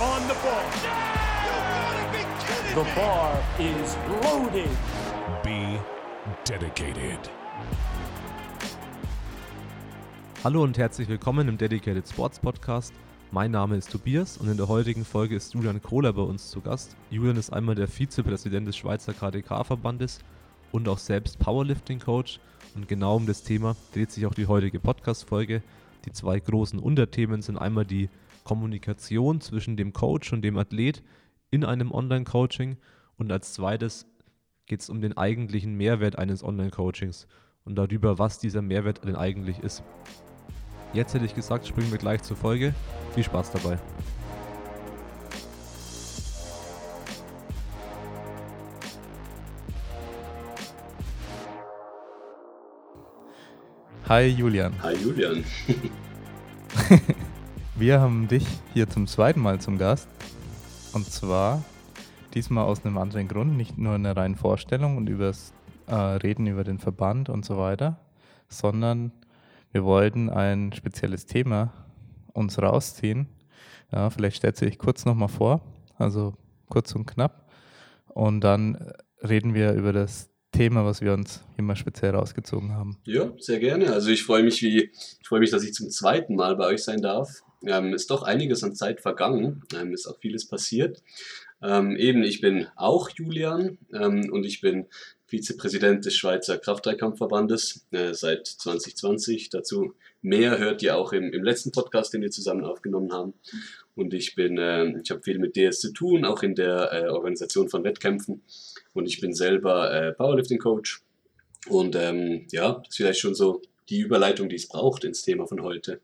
on the ball. The bar is loaded. Be dedicated. Hallo und herzlich willkommen im Dedicated Sports Podcast. Mein Name ist Tobias und in der heutigen Folge ist Julian Kohler bei uns zu Gast. Julian ist einmal der Vizepräsident des Schweizer KDK-Verbandes und auch selbst Powerlifting-Coach. Und genau um das Thema dreht sich auch die heutige Podcast-Folge. Die zwei großen Unterthemen sind einmal die Kommunikation zwischen dem Coach und dem Athlet in einem Online-Coaching und als zweites geht es um den eigentlichen Mehrwert eines Online-Coachings und darüber, was dieser Mehrwert denn eigentlich ist. Jetzt hätte ich gesagt, springen wir gleich zur Folge. Viel Spaß dabei. Hi Julian. Hi Julian. Wir haben dich hier zum zweiten Mal zum Gast. Und zwar diesmal aus einem anderen Grund, nicht nur eine reine Vorstellung und übers äh, Reden über den Verband und so weiter, sondern wir wollten ein spezielles Thema uns rausziehen. Ja, vielleicht stellst du dich kurz nochmal vor, also kurz und knapp. Und dann reden wir über das Thema, was wir uns immer speziell rausgezogen haben. Ja, sehr gerne. Also ich freue mich, wie ich freue mich, dass ich zum zweiten Mal bei euch sein darf. Ähm, ist doch einiges an Zeit vergangen, ähm, ist auch vieles passiert. Ähm, eben, ich bin auch Julian ähm, und ich bin Vizepräsident des Schweizer Kraftdreikampfverbandes äh, seit 2020. Dazu mehr hört ihr auch im, im letzten Podcast, den wir zusammen aufgenommen haben. Und ich bin, äh, ich habe viel mit DS zu tun, auch in der äh, Organisation von Wettkämpfen. Und ich bin selber äh, Powerlifting-Coach. Und ähm, ja, das ist vielleicht schon so die Überleitung, die es braucht ins Thema von heute.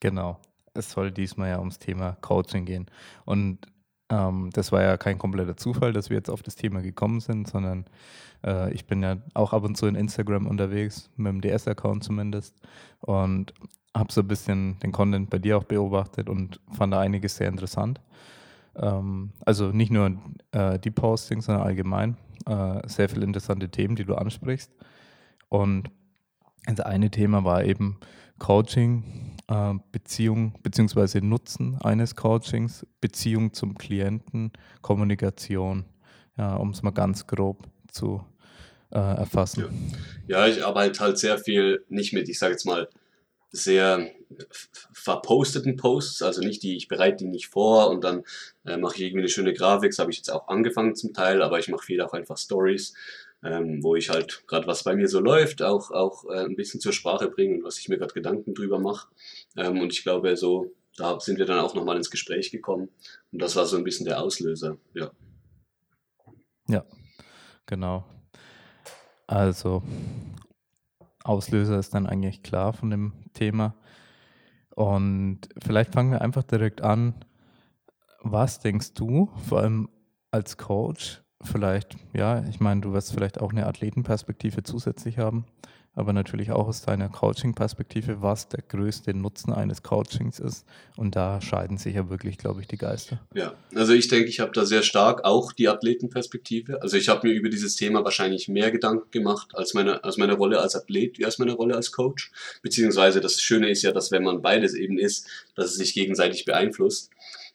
Genau. Es soll diesmal ja ums Thema Coaching gehen. Und ähm, das war ja kein kompletter Zufall, dass wir jetzt auf das Thema gekommen sind, sondern äh, ich bin ja auch ab und zu in Instagram unterwegs, mit dem DS-Account zumindest. Und habe so ein bisschen den Content bei dir auch beobachtet und fand da einiges sehr interessant. Ähm, also nicht nur äh, die Postings, sondern allgemein äh, sehr viele interessante Themen, die du ansprichst. Und das eine Thema war eben Coaching, äh, Beziehung bzw. Nutzen eines Coachings, Beziehung zum Klienten, Kommunikation, ja, um es mal ganz grob zu äh, erfassen. Ja. ja, ich arbeite halt sehr viel nicht mit, ich sage jetzt mal, sehr verposteten Posts, also nicht die, ich bereite die nicht vor und dann äh, mache ich irgendwie eine schöne Grafik, das habe ich jetzt auch angefangen zum Teil, aber ich mache viel auch einfach Stories, ähm, wo ich halt gerade was bei mir so läuft, auch, auch äh, ein bisschen zur Sprache bringe und was ich mir gerade Gedanken drüber mache. Ähm, und ich glaube, so, da sind wir dann auch nochmal ins Gespräch gekommen und das war so ein bisschen der Auslöser, ja. Ja, genau. Also, Auslöser ist dann eigentlich klar von dem Thema. Und vielleicht fangen wir einfach direkt an. Was denkst du, vor allem als Coach, vielleicht, ja, ich meine, du wirst vielleicht auch eine Athletenperspektive zusätzlich haben, aber natürlich auch aus deiner Coaching-Perspektive, was der größte Nutzen eines Coachings ist. Und da scheiden sich ja wirklich, glaube ich, die Geister. Ja, also ich denke, ich habe da sehr stark auch die Athletenperspektive. Also ich habe mir über dieses Thema wahrscheinlich mehr Gedanken gemacht als meine, als meine Rolle als Athlet wie als meine Rolle als Coach. Beziehungsweise das Schöne ist ja, dass wenn man beides eben ist, dass es sich gegenseitig beeinflusst.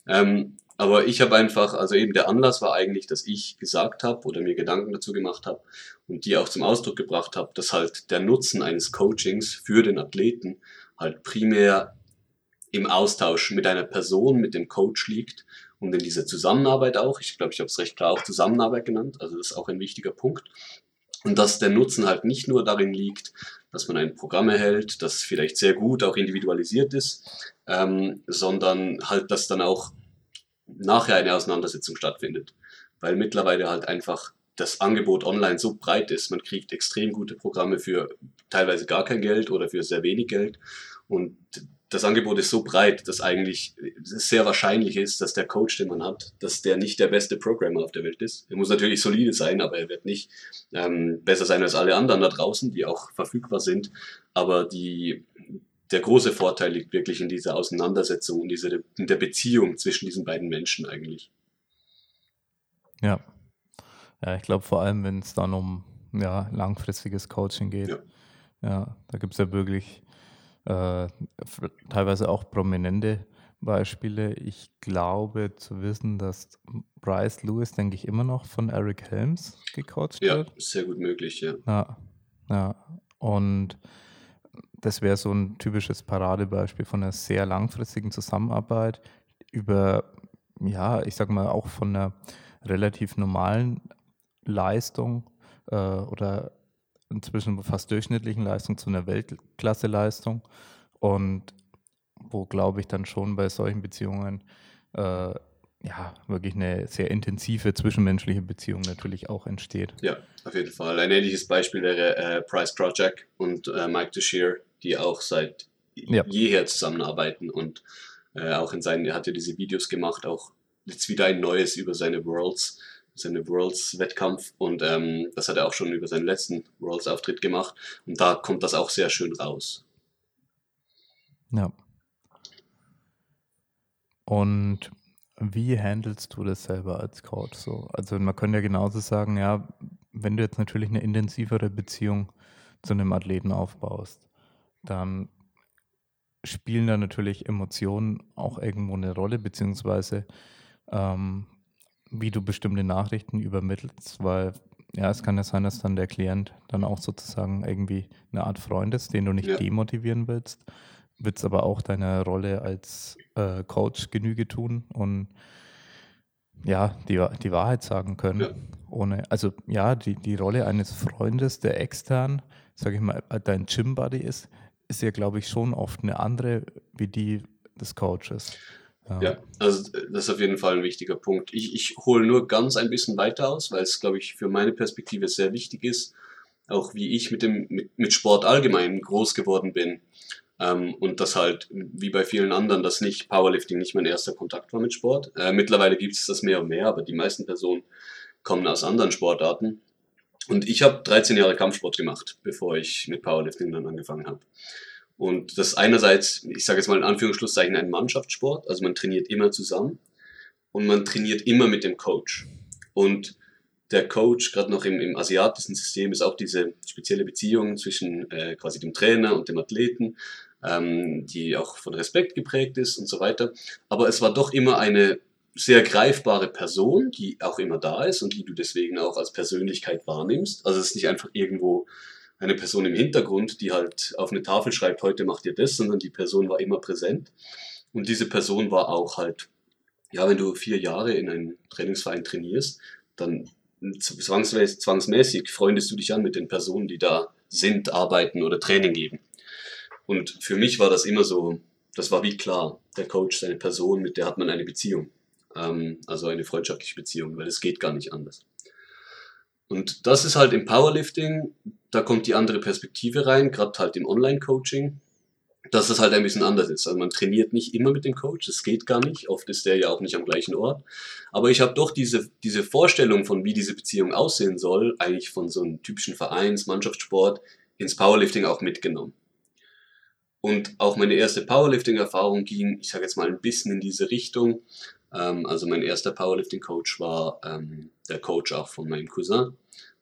Ähm, aber ich habe einfach, also eben der Anlass war eigentlich, dass ich gesagt habe oder mir Gedanken dazu gemacht habe und die auch zum Ausdruck gebracht habe, dass halt der Nutzen eines Coachings für den Athleten halt primär im Austausch mit einer Person, mit dem Coach liegt und in dieser Zusammenarbeit auch. Ich glaube, ich habe es recht klar auch Zusammenarbeit genannt, also das ist auch ein wichtiger Punkt. Und dass der Nutzen halt nicht nur darin liegt, dass man ein Programm erhält, das vielleicht sehr gut auch individualisiert ist, ähm, sondern halt, dass dann auch nachher eine Auseinandersetzung stattfindet. Weil mittlerweile halt einfach das Angebot online so breit ist. Man kriegt extrem gute Programme für teilweise gar kein Geld oder für sehr wenig Geld. Und das Angebot ist so breit, dass eigentlich sehr wahrscheinlich ist, dass der Coach, den man hat, dass der nicht der beste Programmer auf der Welt ist. Er muss natürlich solide sein, aber er wird nicht ähm, besser sein als alle anderen da draußen, die auch verfügbar sind. Aber die, der große Vorteil liegt wirklich in dieser Auseinandersetzung und dieser, in der Beziehung zwischen diesen beiden Menschen eigentlich. Ja. Ja, ich glaube vor allem, wenn es dann um ja, langfristiges Coaching geht. Ja, ja da gibt es ja wirklich äh, teilweise auch prominente Beispiele. Ich glaube zu wissen, dass Bryce Lewis, denke ich, immer noch von Eric Helms gecoacht Ja, wird. sehr gut möglich, ja. Ja, ja. Und das wäre so ein typisches Paradebeispiel von einer sehr langfristigen Zusammenarbeit über, ja, ich sag mal, auch von einer relativ normalen Leistung äh, oder inzwischen fast durchschnittlichen Leistung zu einer Weltklasse-Leistung. Und wo, glaube ich, dann schon bei solchen Beziehungen äh, ja, wirklich eine sehr intensive zwischenmenschliche Beziehung natürlich auch entsteht. Ja, auf jeden Fall. Ein ähnliches Beispiel wäre äh, Price Project und äh, Mike Teixeira, die auch seit Ja. jeher zusammenarbeiten und äh, auch in seinen, er hat ja diese Videos gemacht, auch jetzt wieder ein neues über seine Worlds, seine Worlds-Wettkampf und ähm, das hat er auch schon über seinen letzten Worlds-Auftritt gemacht und da kommt das auch sehr schön raus. Ja. Und wie handelst du das selber als Coach so? Also man könnte ja genauso sagen, ja, wenn du jetzt natürlich eine intensivere Beziehung zu einem Athleten aufbaust, dann spielen da natürlich Emotionen auch irgendwo eine Rolle, beziehungsweise ähm, wie du bestimmte Nachrichten übermittelst, weil ja, es kann ja sein, dass dann der Klient dann auch sozusagen irgendwie eine Art Freund ist, den du nicht Ja. demotivieren willst, willst aber auch deiner Rolle als äh, Coach Genüge tun und ja, die, die Wahrheit sagen können. Ja. Ohne, also ja, die, die Rolle eines Freundes, der extern, sage ich mal, dein Gym-Buddy ist, ist ja, glaube ich, schon oft eine andere wie die des Coaches. Ja, also äh, das ist auf jeden Fall ein wichtiger Punkt. Ich, ich hole nur ganz ein bisschen weiter aus, weil es, glaube ich, für meine Perspektive sehr wichtig ist, auch wie ich mit, dem, mit, mit Sport allgemein groß geworden bin. Ähm, und das halt, wie bei vielen anderen, dass nicht Powerlifting nicht mein erster Kontakt war mit Sport. Äh, mittlerweile gibt es das mehr und mehr, aber die meisten Personen kommen aus anderen Sportarten. Und ich habe 13 Jahre Kampfsport gemacht, bevor ich mit Powerlifting dann angefangen habe. Und das einerseits, ich sage jetzt mal in Anführungsschlusszeichen, ein Mannschaftssport. Also man trainiert immer zusammen und man trainiert immer mit dem Coach. Und der Coach, gerade noch im, im asiatischen System, ist auch diese spezielle Beziehung zwischen äh, quasi dem Trainer und dem Athleten, ähm, die auch von Respekt geprägt ist und so weiter. Aber es war doch immer eine sehr greifbare Person, die auch immer da ist und die du deswegen auch als Persönlichkeit wahrnimmst. Also es ist nicht einfach irgendwo eine Person im Hintergrund, die halt auf eine Tafel schreibt, heute macht ihr das, sondern die Person war immer präsent. Und diese Person war auch halt, ja, wenn du vier Jahre in einem Trainingsverein trainierst, dann zwangsmäßig, zwangsmäßig freundest du dich an mit den Personen, die da sind, arbeiten oder Training geben. Und für mich war das immer so, das war wie klar, der Coach ist eine Person, mit der hat man eine Beziehung. Ähm, also eine freundschaftliche Beziehung, weil es geht gar nicht anders. Und das ist halt im Powerlifting, da kommt die andere Perspektive rein, gerade halt im Online-Coaching, dass es halt ein bisschen anders ist. Also man trainiert nicht immer mit dem Coach, das geht gar nicht. Oft ist der ja auch nicht am gleichen Ort. Aber ich habe doch diese, diese Vorstellung von, wie diese Beziehung aussehen soll, eigentlich von so einem typischen Vereins-, Mannschaftssport ins Powerlifting auch mitgenommen. Und auch meine erste Powerlifting-Erfahrung ging, ich sage jetzt mal ein bisschen in diese Richtung. Ähm, also mein erster Powerlifting-Coach war ähm, der Coach auch von meinem Cousin,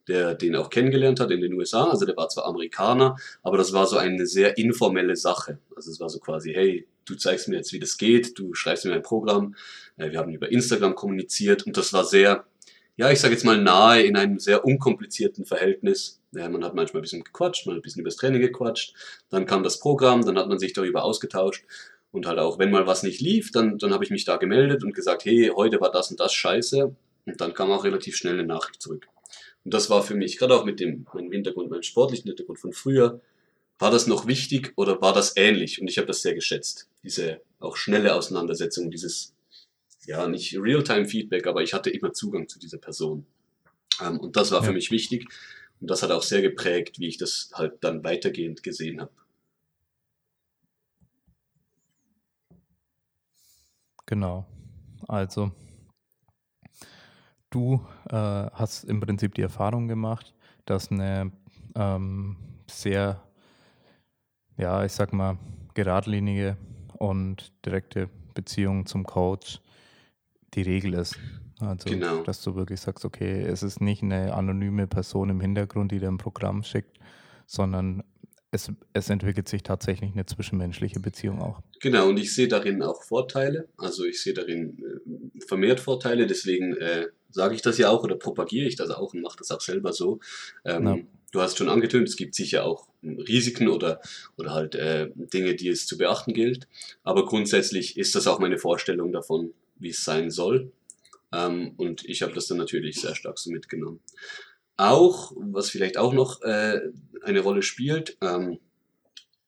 der den auch kennengelernt hat in den USA. Also der war zwar Amerikaner, aber das war so eine sehr informelle Sache. Also es war so quasi, hey, du zeigst mir jetzt, wie das geht, du schreibst mir ein Programm. Äh, wir haben über Instagram kommuniziert und das war sehr, ja, ich sage jetzt mal nahe in einem sehr unkomplizierten Verhältnis. Ja, man hat manchmal ein bisschen gequatscht, man hat ein bisschen über das Training gequatscht, dann kam das Programm, dann hat man sich darüber ausgetauscht und halt auch, wenn mal was nicht lief, dann, dann habe ich mich da gemeldet und gesagt, hey, heute war das und das scheiße und dann kam auch relativ schnell eine Nachricht zurück. Und das war für mich, gerade auch mit dem, meinem Hintergrund, meinem sportlichen Hintergrund von früher, war das noch wichtig oder war das ähnlich? Und ich habe das sehr geschätzt. Diese auch schnelle Auseinandersetzung, dieses, ja, nicht Realtime-Feedback, aber ich hatte immer Zugang zu dieser Person. Ähm, und das war für Ja. mich wichtig. Und das hat auch sehr geprägt, wie ich das halt dann weitergehend gesehen habe. Genau. Also, du äh, hast im Prinzip die Erfahrung gemacht, dass eine ähm, sehr, ja, ich sag mal, geradlinige und direkte Beziehung zum Coach die Regel ist. Also, Genau. dass du wirklich sagst, okay, es ist nicht eine anonyme Person im Hintergrund, die dir ein Programm schickt, sondern es, es entwickelt sich tatsächlich eine zwischenmenschliche Beziehung auch. Genau, und ich sehe darin auch Vorteile. Also ich sehe darin äh, vermehrt Vorteile, deswegen äh, sage ich das ja auch oder propagiere ich das auch und mache das auch selber so. Ähm, Ja. Du hast schon angetönt, es gibt sicher auch Risiken oder, oder halt äh, Dinge, die es zu beachten gilt. Aber grundsätzlich ist das auch meine Vorstellung davon, wie es sein soll. Ähm, und ich habe das dann natürlich sehr stark so mitgenommen. Auch, was vielleicht auch noch äh, eine Rolle spielt, ähm,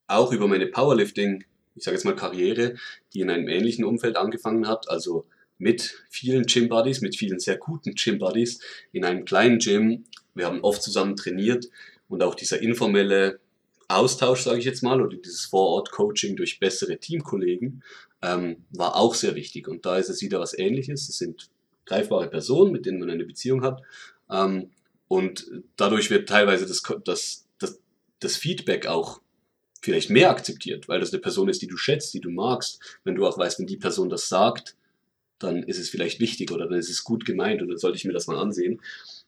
auch über meine Powerlifting, ich sage jetzt mal Karriere, die in einem ähnlichen Umfeld angefangen hat, also mit vielen Gym Buddies, mit vielen sehr guten Gym Buddies in einem kleinen Gym. Wir haben oft zusammen trainiert und auch dieser informelle Austausch, sage ich jetzt mal, oder dieses Vorort-Coaching durch bessere Teamkollegen ähm, war auch sehr wichtig. Und da ist es wieder was Ähnliches. Es sind greifbare Personen, mit denen man eine Beziehung hat. Ähm, und dadurch wird teilweise das, das, das, das Feedback auch vielleicht mehr akzeptiert, weil das eine Person ist, die du schätzt, die du magst. Wenn du auch weißt, wenn die Person das sagt, dann ist es vielleicht wichtig oder dann ist es gut gemeint und dann sollte ich mir das mal ansehen.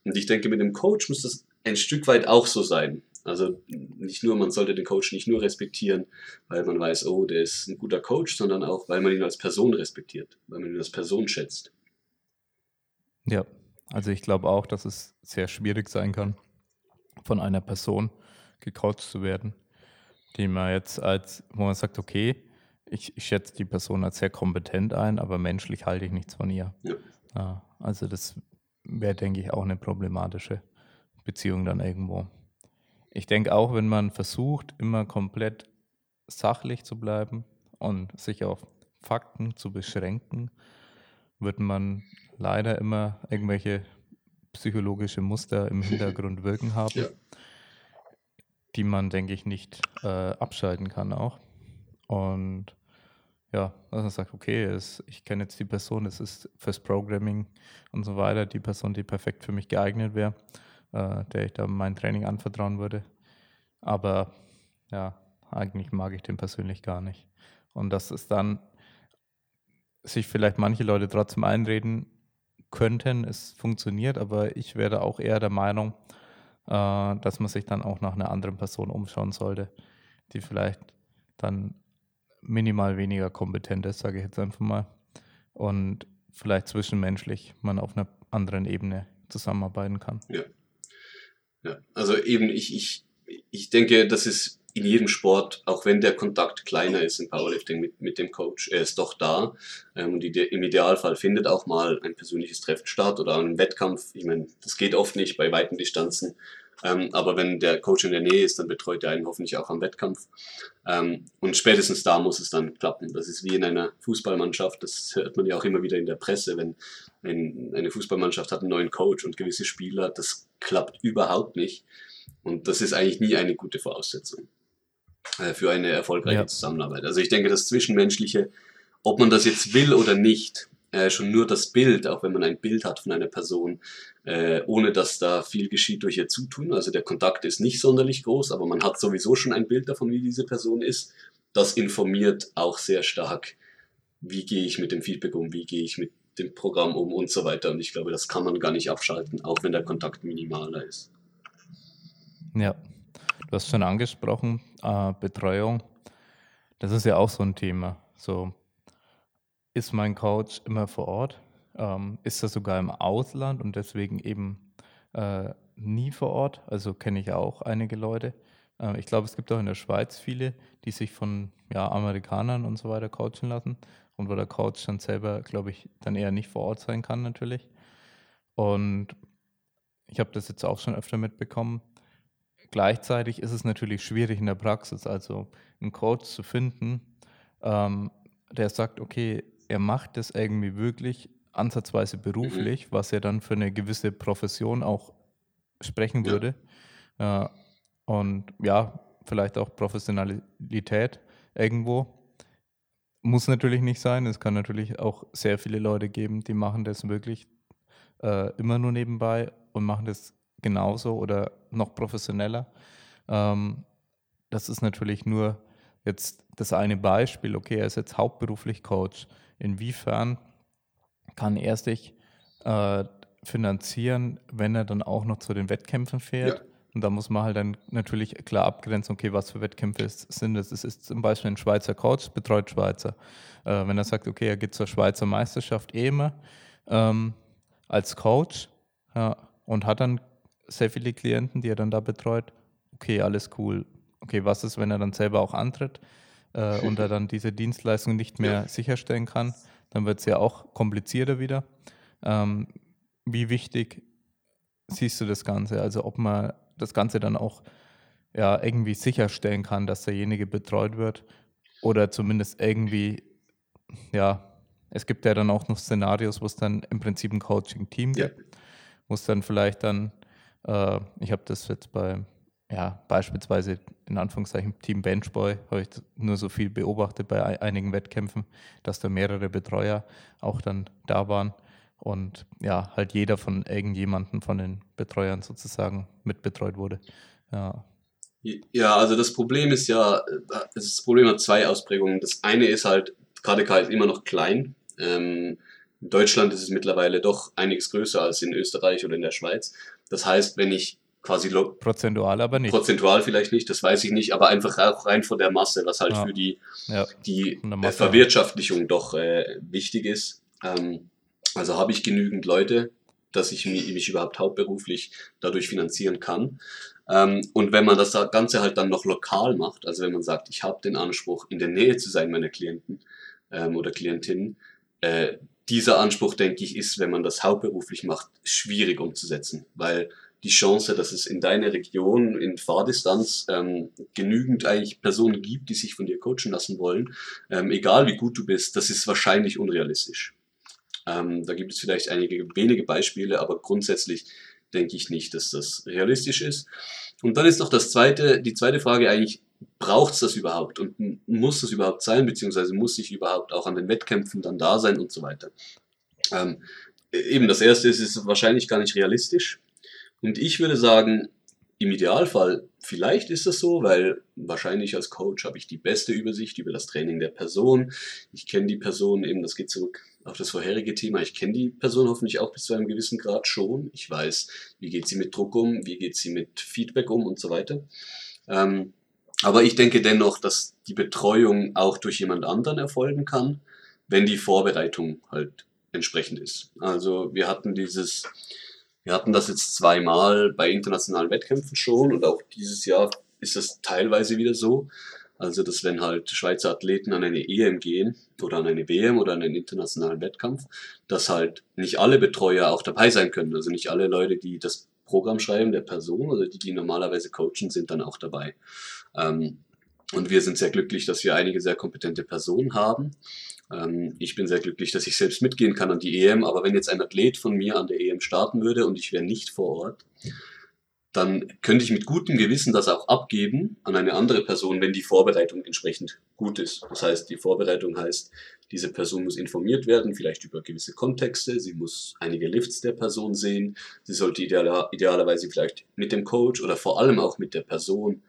Und ich denke, mit dem Coach muss das ein Stück weit auch so sein. Also nicht nur, man sollte den Coach nicht nur respektieren, weil man weiß, oh, der ist ein guter Coach, sondern auch, weil man ihn als Person respektiert, weil man ihn als Person schätzt. Ja, also ich glaube auch, dass es sehr schwierig sein kann, von einer Person gecoacht zu werden, die man jetzt als, wo man sagt, okay, ich, ich schätze die Person als sehr kompetent ein, aber menschlich halte ich nichts von ihr. Ja. Ja, also das wäre, denke ich, auch eine problematische Beziehung dann irgendwo. Ich denke auch, wenn man versucht, immer komplett sachlich zu bleiben und sich auf Fakten zu beschränken, wird man leider immer irgendwelche psychologische Muster im Hintergrund wirken haben, Ja. die man, denke ich, nicht äh, abschalten kann auch. Und ja, dass man sagt, okay, es, ich kenne jetzt die Person, es ist fürs Programming und so weiter die Person, die perfekt für mich geeignet wäre, äh, der ich da mein Training anvertrauen würde. Aber ja, eigentlich mag ich den persönlich gar nicht. Und dass es dann sich vielleicht manche Leute trotzdem einreden könnten, es funktioniert, aber ich wäre auch eher der Meinung, äh, dass man sich dann auch nach einer anderen Person umschauen sollte, die vielleicht dann minimal weniger kompetent ist, sage ich jetzt einfach mal, und vielleicht zwischenmenschlich man auf einer anderen Ebene zusammenarbeiten kann. Ja, also eben, ich, ich, ich denke, das ist in jedem Sport, auch wenn der Kontakt kleiner ist im Powerlifting mit, mit dem Coach, er ist doch da. Ähm, und im Idealfall findet auch mal ein persönliches Treffen statt oder ein Wettkampf. Ich meine, das geht oft nicht bei weiten Distanzen. Ähm, aber wenn der Coach in der Nähe ist, dann betreut er einen hoffentlich auch am Wettkampf. Ähm, und spätestens da muss es dann klappen. Das ist wie in einer Fußballmannschaft. Das hört man ja auch immer wieder in der Presse, wenn ein, eine Fußballmannschaft hat einen neuen Coach und gewisse Spieler, das klappt überhaupt nicht. Und das ist eigentlich nie eine gute Voraussetzung äh, für eine erfolgreiche Ja. Zusammenarbeit. Also ich denke, das Zwischenmenschliche, ob man das jetzt will oder nicht, äh, schon nur das Bild, auch wenn man ein Bild hat von einer Person, äh, ohne dass da viel geschieht durch ihr Zutun. Also der Kontakt ist nicht sonderlich groß, aber man hat sowieso schon ein Bild davon, wie diese Person ist. Das informiert auch sehr stark, wie gehe ich mit dem Feedback um, wie gehe ich mit dem Programm um und so weiter. Und ich glaube, das kann man gar nicht abschalten, auch wenn der Kontakt minimaler ist. Ja, du hast schon angesprochen, äh, Betreuung. Das ist ja auch so ein Thema. So, ist mein Coach immer vor Ort? Ähm, ist er sogar im Ausland und deswegen eben äh, nie vor Ort? Also kenne ich auch einige Leute. Äh, ich glaube, es gibt auch in der Schweiz viele, die sich von ja, Amerikanern und so weiter coachen lassen und wo der Coach dann selber, glaube ich, dann eher nicht vor Ort sein kann natürlich. Und ich habe das jetzt auch schon öfter mitbekommen. Gleichzeitig ist es natürlich schwierig in der Praxis, also einen Coach zu finden, ähm, der sagt, okay, er macht das irgendwie wirklich ansatzweise beruflich, was ja dann für eine gewisse Profession auch sprechen Ja. würde. Äh, und ja, vielleicht auch Professionalität irgendwo. Muss natürlich nicht sein. Es kann natürlich auch sehr viele Leute geben, die machen das wirklich äh, immer nur nebenbei und machen das genauso oder noch professioneller. Ähm, das ist natürlich nur jetzt das eine Beispiel. Okay, er ist jetzt hauptberuflich Coach. Inwiefern kann er sich äh, finanzieren, wenn er dann auch noch zu den Wettkämpfen fährt, Und da muss man halt dann natürlich klar abgrenzen, okay, was für Wettkämpfe ist, sind es. Es ist zum Beispiel ein Schweizer Coach, betreut Schweizer. Äh, wenn er sagt, okay, er geht zur Schweizer Meisterschaft immer ähm, als Coach ja, und hat dann sehr viele Klienten, die er dann da betreut, okay, alles cool. Okay, was ist, wenn er dann selber auch antritt äh, und er dann diese Dienstleistung nicht mehr ja. sicherstellen kann? Dann wird es ja auch komplizierter wieder. Ähm, wie wichtig siehst du das Ganze? Also ob man das Ganze dann auch ja, irgendwie sicherstellen kann, dass derjenige betreut wird oder zumindest irgendwie, ja, es gibt ja dann auch noch Szenarios, wo es dann im Prinzip ein Coaching-Team ja. gibt, wo es dann vielleicht dann, äh, ich habe das jetzt bei, ja, beispielsweise in Anführungszeichen Team Benchboy, habe ich nur so viel beobachtet bei einigen Wettkämpfen, dass da mehrere Betreuer auch dann da waren und ja, halt jeder von irgendjemandem von den Betreuern sozusagen mitbetreut wurde. Ja. Ja, also das Problem ist ja, das Problem hat zwei Ausprägungen. Das eine ist halt, KDK ist immer noch klein. Ähm, in Deutschland ist es mittlerweile doch einiges größer als in Österreich oder in der Schweiz. Das heißt, wenn ich quasi prozentual aber nicht. Prozentual vielleicht nicht, das weiß ich nicht, aber einfach auch rein von der Masse, was halt ja. für die, ja. die Verwirtschaftlichung doch äh, wichtig ist. Ähm, also habe ich genügend Leute, dass ich mich, mich überhaupt hauptberuflich dadurch finanzieren kann. Ähm, und wenn man das Ganze halt dann noch lokal macht, also wenn man sagt, ich habe den Anspruch, in der Nähe zu sein meiner Klienten ähm, oder Klientinnen, äh, dieser Anspruch, denke ich, ist, wenn man das hauptberuflich macht, schwierig umzusetzen, weil die Chance, dass es in deiner Region in Fahrdistanz ähm, genügend eigentlich Personen gibt, die sich von dir coachen lassen wollen, ähm, egal wie gut du bist, das ist wahrscheinlich unrealistisch. Ähm, da gibt es vielleicht einige wenige Beispiele, aber grundsätzlich denke ich nicht, dass das realistisch ist. Und dann ist noch das zweite, die zweite Frage eigentlich, braucht es das überhaupt und muss das überhaupt sein, beziehungsweise muss ich überhaupt auch an den Wettkämpfen dann da sein und so weiter. Ähm, eben das erste ist, ist wahrscheinlich gar nicht realistisch. Und ich würde sagen, im Idealfall, vielleicht ist das so, weil wahrscheinlich als Coach habe ich die beste Übersicht über das Training der Person. Ich kenne die Person eben, das geht zurück auf das vorherige Thema. Ich kenne die Person hoffentlich auch bis zu einem gewissen Grad schon. Ich weiß, wie geht sie mit Druck um, wie geht sie mit Feedback um und so weiter. Ähm, aber ich denke dennoch, dass die Betreuung auch durch jemand anderen erfolgen kann, wenn die Vorbereitung halt entsprechend ist. Also wir hatten dieses wir hatten das jetzt zweimal bei internationalen Wettkämpfen schon und auch dieses Jahr ist es teilweise wieder so. Also, dass wenn halt Schweizer Athleten an eine EM gehen oder an eine WM oder an einen internationalen Wettkampf, dass halt nicht alle Betreuer auch dabei sein können. Also nicht alle Leute, die das Programm schreiben der Person oder die, die normalerweise coachen, sind dann auch dabei. Ähm, und wir sind sehr glücklich, dass wir einige sehr kompetente Personen haben. Ähm, ich bin sehr glücklich, dass ich selbst mitgehen kann an die EM, aber wenn jetzt ein Athlet von mir an der EM starten würde und ich wäre nicht vor Ort, dann könnte ich mit gutem Gewissen das auch abgeben an eine andere Person, wenn die Vorbereitung entsprechend gut ist. Das heißt, die Vorbereitung heißt, diese Person muss informiert werden, vielleicht über gewisse Kontexte, sie muss einige Lifts der Person sehen, sie sollte idealer, idealerweise vielleicht mit dem Coach oder vor allem auch mit der Person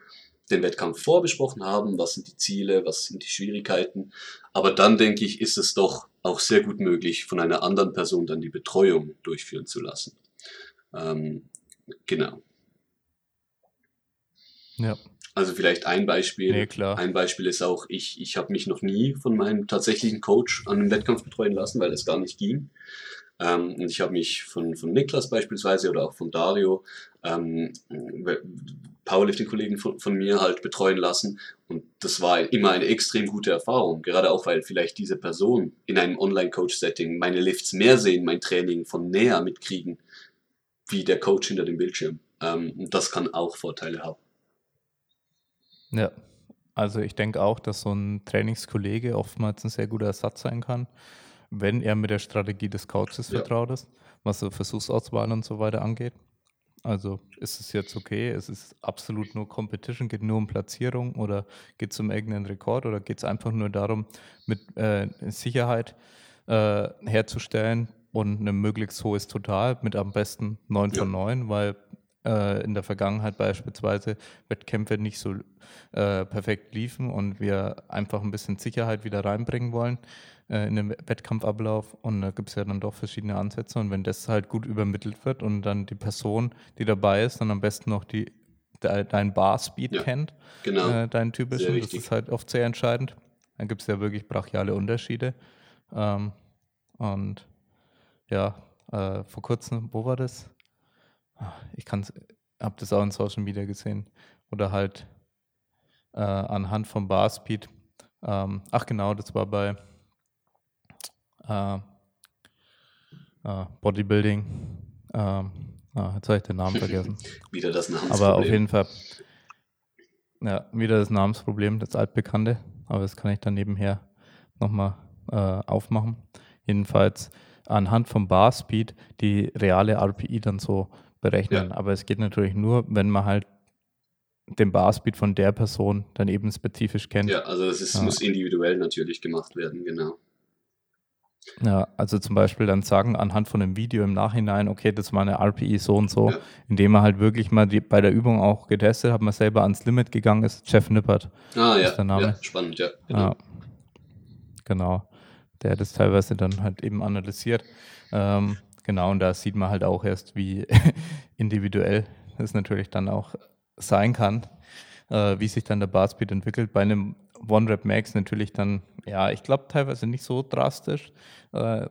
den Wettkampf vorbesprochen haben, was sind die Ziele, was sind die Schwierigkeiten. Aber dann denke ich, ist es doch auch sehr gut möglich, von einer anderen Person dann die Betreuung durchführen zu lassen. Ähm, genau. Ja. Also vielleicht ein Beispiel. Nee, klar. Ein Beispiel ist auch, ich, ich habe mich noch nie von meinem tatsächlichen Coach an einem Wettkampf betreuen lassen, weil es gar nicht ging. Ähm, und ich habe mich von, von Niklas beispielsweise oder auch von Dario, ähm, Powerlifting-Kollegen von, von mir halt betreuen lassen. Und das war immer eine extrem gute Erfahrung. Gerade auch, weil vielleicht diese Person in einem Online-Coach-Setting meine Lifts mehr sehen, mein Training von näher mitkriegen, wie der Coach hinter dem Bildschirm. Ähm, und das kann auch Vorteile haben. Ja, also ich denke auch, dass so ein Trainingskollege oftmals ein sehr guter Ersatz sein kann wenn er mit der Strategie des Coaches ja. vertraut ist, was so Versuchsauswahl und so weiter angeht. Also ist es jetzt okay, es ist absolut nur Competition, geht nur um Platzierung oder geht es um irgendeinen Rekord oder geht es einfach nur darum, mit äh, Sicherheit äh, herzustellen und ein möglichst hohes Total mit am besten 9 ja. von 9, weil äh, in der Vergangenheit beispielsweise Wettkämpfe nicht so äh, perfekt liefen und wir einfach ein bisschen Sicherheit wieder reinbringen wollen äh, in den Wettkampfablauf und da gibt es ja dann doch verschiedene Ansätze und wenn das halt gut übermittelt wird und dann die Person, die dabei ist, dann am besten noch die de, dein Bar-Speed Ja, kennt, Genau. äh, deinen typischen. Das ist halt oft sehr entscheidend. Da gibt es ja wirklich brachiale Unterschiede. Ähm, und ja, äh, vor kurzem, wo war das? Ah, Ich kann habe das auch in Social Media gesehen. Oder halt äh, anhand vom Barspeed. Ähm, ach genau, das war bei äh, äh, Bodybuilding. Ähm, ah, jetzt habe ich den Namen vergessen. Wieder das Namensproblem. Aber auf jeden Fall, ja, wieder das Namensproblem, das altbekannte. Aber das kann ich dann nebenher nochmal äh, aufmachen. Jedenfalls anhand vom Barspeed die reale RPI dann so berechnen. Aber es geht natürlich nur, wenn man halt den Barspeed von der Person dann eben spezifisch kennt. Ja, also das ist, Ja. muss individuell natürlich gemacht werden, genau. Ja, also zum Beispiel dann sagen anhand von einem Video im Nachhinein, okay, das war eine RPI so und so, Ja. indem man halt wirklich mal die, bei der Übung auch getestet hat, man selber ans Limit gegangen ist, Jeff Nippert. Ah ja, ist der Name. ja spannend, ja. Genau. Ja, genau. Der hat das teilweise dann halt eben analysiert. Ähm, genau, und da sieht man halt auch erst, wie individuell es natürlich dann auch sein kann, äh, wie sich dann der Barspeed entwickelt. Bei einem One-Rep-Max natürlich dann, ja, ich glaube teilweise nicht so drastisch. Äh,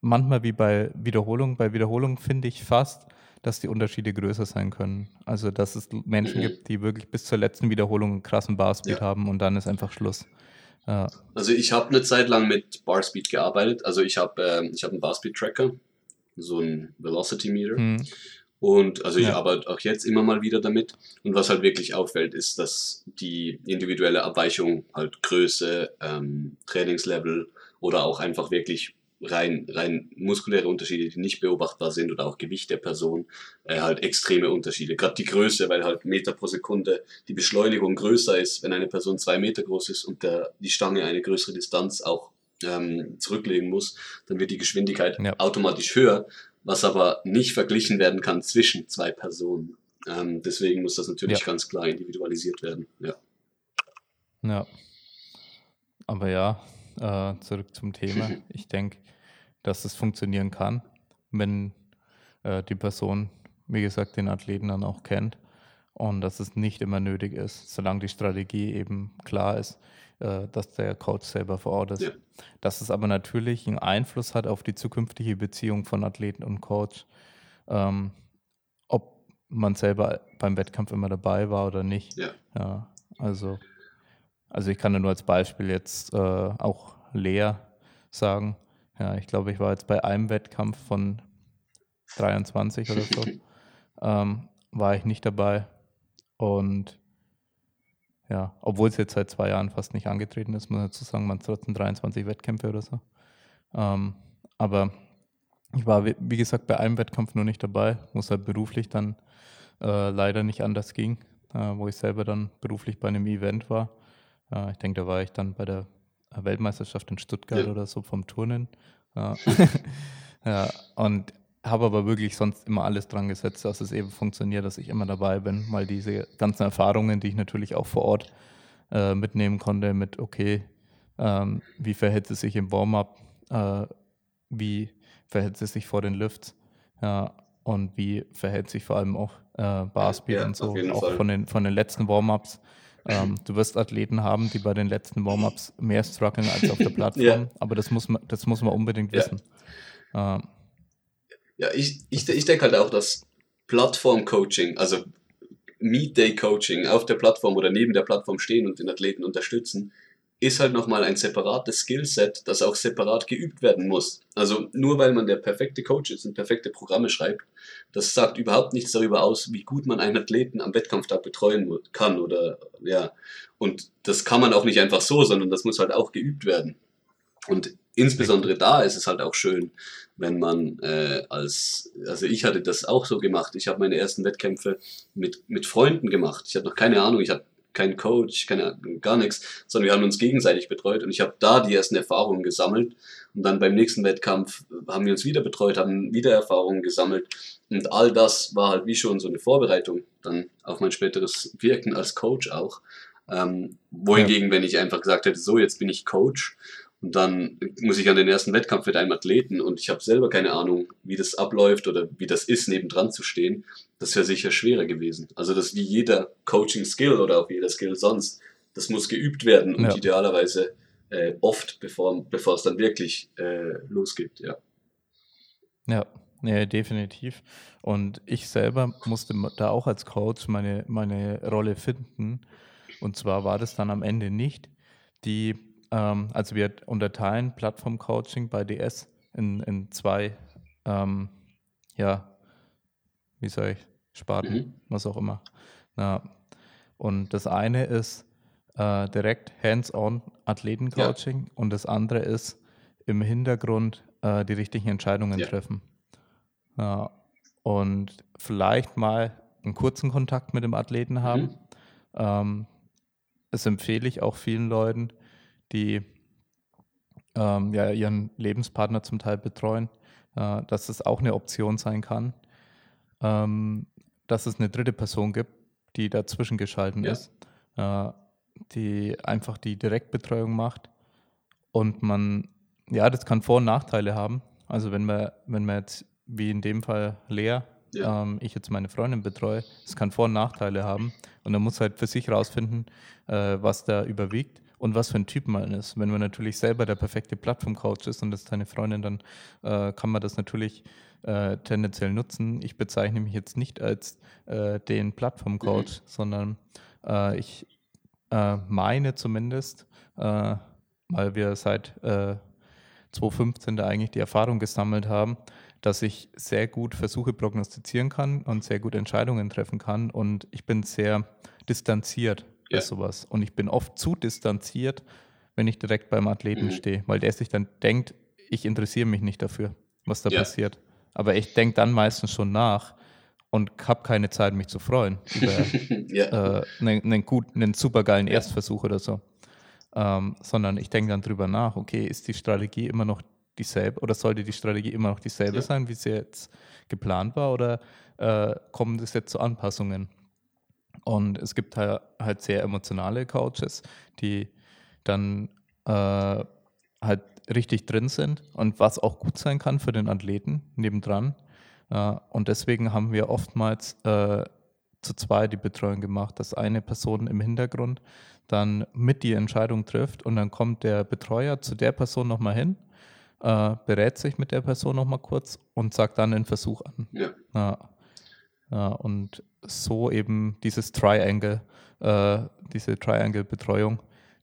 manchmal wie bei Wiederholungen. Bei Wiederholungen finde ich fast, dass die Unterschiede größer sein können. Also, dass es Menschen Mhm. gibt, die wirklich bis zur letzten Wiederholung einen krassen Barspeed Ja. haben und dann ist einfach Schluss. Ja. Also ich habe eine Zeit lang mit Barspeed gearbeitet. Also ich habe ähm, ich hab einen Barspeed-Tracker, so ein Velocity Meter. Und also ich Ja. arbeite auch jetzt immer mal wieder damit. Und was halt wirklich auffällt, ist, dass die individuelle Abweichung, halt Größe, ähm, Trainingslevel oder auch einfach wirklich rein, rein muskuläre Unterschiede, die nicht beobachtbar sind oder auch Gewicht der Person, äh, halt extreme Unterschiede. Gerade die Größe, weil halt Meter pro Sekunde die Beschleunigung größer ist, wenn eine Person zwei Meter groß ist und der, die Stange eine größere Distanz auch ähm, zurücklegen muss, dann wird die Geschwindigkeit Ja. automatisch höher, was aber nicht verglichen werden kann zwischen zwei Personen. Ähm, deswegen muss das natürlich Ja. ganz klar individualisiert werden. Ja. Ja. Aber ja, äh, zurück zum Thema. Ich denke, dass es funktionieren kann, wenn äh, die Person, wie gesagt, den Athleten dann auch kennt und dass es nicht immer nötig ist, solange die Strategie eben klar ist, äh, dass der Coach selber vor Ort ist. Ja. Dass es aber natürlich einen Einfluss hat auf die zukünftige Beziehung von Athleten und Coach, ähm, ob man selber beim Wettkampf immer dabei war oder nicht. Ja. Ja, also, also ich kann nur als Beispiel jetzt äh, auch Lea sagen. Ja, ich glaube, ich war jetzt bei einem Wettkampf von 23 oder so, ähm, war ich nicht dabei. Und ja, obwohl es jetzt seit zwei Jahren fast nicht angetreten ist, muss man dazu sagen, man hat trotzdem 23 Wettkämpfe oder so. Ähm, aber ich war, wie gesagt, bei einem Wettkampf nur nicht dabei, wo es halt beruflich dann äh, leider nicht anders ging, äh, wo ich selber dann beruflich bei einem Event war. Äh, ich denke, da war ich dann bei der Weltmeisterschaft in Stuttgart Ja. oder so vom Turnen. Ja, ja und habe aber wirklich sonst immer alles dran gesetzt, dass es eben funktioniert, dass ich immer dabei bin, weil diese ganzen Erfahrungen, die ich natürlich auch vor Ort äh, mitnehmen konnte, mit okay, ähm, wie verhält es sich im Warm-up, äh, wie verhält es sich vor den Lifts, ja, und wie verhält sich vor allem auch äh, Barspeed Ja, und so, auch Fall. von den, von den letzten Warm-ups. Ähm, du wirst Athleten haben, die bei den letzten Warm-ups mehr strugglen als auf der Plattform, Ja. aber das muss man, das muss man unbedingt wissen. Ähm, Ja, ich, ich, ich denke halt auch, dass Plattform-Coaching, also Meet-Day-Coaching auf der Plattform oder neben der Plattform stehen und den Athleten unterstützen, ist halt nochmal ein separates Skillset, das auch separat geübt werden muss. Also nur weil man der perfekte Coach ist und perfekte Programme schreibt, das sagt überhaupt nichts darüber aus, wie gut man einen Athleten am Wettkampftag betreuen kann oder ja. Und das kann man auch nicht einfach so, sondern das muss halt auch geübt werden. Und insbesondere da ist es halt auch schön, wenn man äh, als, also ich hatte das auch so gemacht. Ich habe meine ersten Wettkämpfe mit, mit Freunden gemacht. Ich hatte noch keine Ahnung, ich hatte keinen Coach, keine, gar nichts, sondern wir haben uns gegenseitig betreut und ich habe da die ersten Erfahrungen gesammelt. Und dann beim nächsten Wettkampf haben wir uns wieder betreut, haben wieder Erfahrungen gesammelt. Und all das war halt wie schon so eine Vorbereitung dann auf mein späteres Wirken als Coach auch. Ähm, wohingegen, wenn ich einfach gesagt hätte, so, jetzt bin ich Coach Und dann muss ich an den ersten Wettkampf mit einem Athleten und ich habe selber keine Ahnung, wie das abläuft oder wie das ist, nebendran zu stehen. Das wäre sicher schwerer gewesen. Also das wie jeder Coaching-Skill oder auch jeder Skill sonst. Das muss geübt werden und Ja. idealerweise äh, oft, bevor, bevor es dann wirklich äh, losgeht. Ja. Ja, ja, definitiv. Und ich selber musste da auch als Coach meine, meine Rolle finden. Und zwar war das dann am Ende nicht die, ähm, also wir unterteilen Plattform-Coaching bei DS in, in zwei, ähm, ja, wie soll ich, Sparten, Mhm. was auch immer. Na, und das eine ist äh, direkt hands-on Athletencoaching und das andere ist im Hintergrund äh, die richtigen Entscheidungen Ja. treffen. Ja, und vielleicht mal einen kurzen Kontakt mit dem Athleten haben. Mhm. Ähm, das empfehle ich auch vielen Leuten, die ähm, ja, ihren Lebenspartner zum Teil betreuen, äh, dass es auch eine Option sein kann, ähm, dass es eine dritte Person gibt, die dazwischen geschalten Ja. ist, äh, die einfach die Direktbetreuung macht und man, ja, das kann Vor- und Nachteile haben. Also wenn man, wenn man jetzt, wie in dem Fall Lea, Ja. ähm, ich jetzt meine Freundin betreue, es kann Vor- und Nachteile haben. Und man muss halt für sich rausfinden, äh, was da überwiegt und was für ein Typ man ist. Wenn man natürlich selber der perfekte Plattform-Coach ist und das ist deine Freundin, dann äh, kann man das natürlich äh, tendenziell nutzen. Ich bezeichne mich jetzt nicht als äh, den Plattform-Coach, sondern äh, ich äh, meine zumindest, äh, weil wir seit äh, 2015 da eigentlich die Erfahrung gesammelt haben, dass ich sehr gut Versuche prognostizieren kann und sehr gut Entscheidungen treffen kann. Und ich bin sehr distanziert Ja. sowas. Und ich bin oft zu distanziert, wenn ich direkt beim Athleten Mhm. stehe, weil der sich dann denkt, ich interessiere mich nicht dafür, was da Ja. passiert. Aber ich denke dann meistens schon nach und habe keine Zeit, mich zu freuen über ja. äh, einen, einen, gut, einen supergeilen Erstversuch oder so. Ähm, sondern ich denke dann drüber nach, okay, ist die Strategie immer noch dieselbe oder sollte die Strategie immer noch dieselbe sein, wie sie jetzt geplant war oder äh, kommen es jetzt zu Anpassungen? Und es gibt halt, halt sehr emotionale Coaches, die dann äh, halt richtig drin sind und was auch gut sein kann für den Athleten nebendran. Äh, und deswegen haben wir oftmals äh, zu zwei die Betreuung gemacht, dass eine Person im Hintergrund dann mit die Entscheidung trifft und dann kommt der Betreuer zu der Person nochmal hin, äh, berät sich mit der Person nochmal kurz und sagt dann den Versuch an. ja. Ja. Ja, und so eben dieses Triangle, äh, diese Triangle-Betreuung,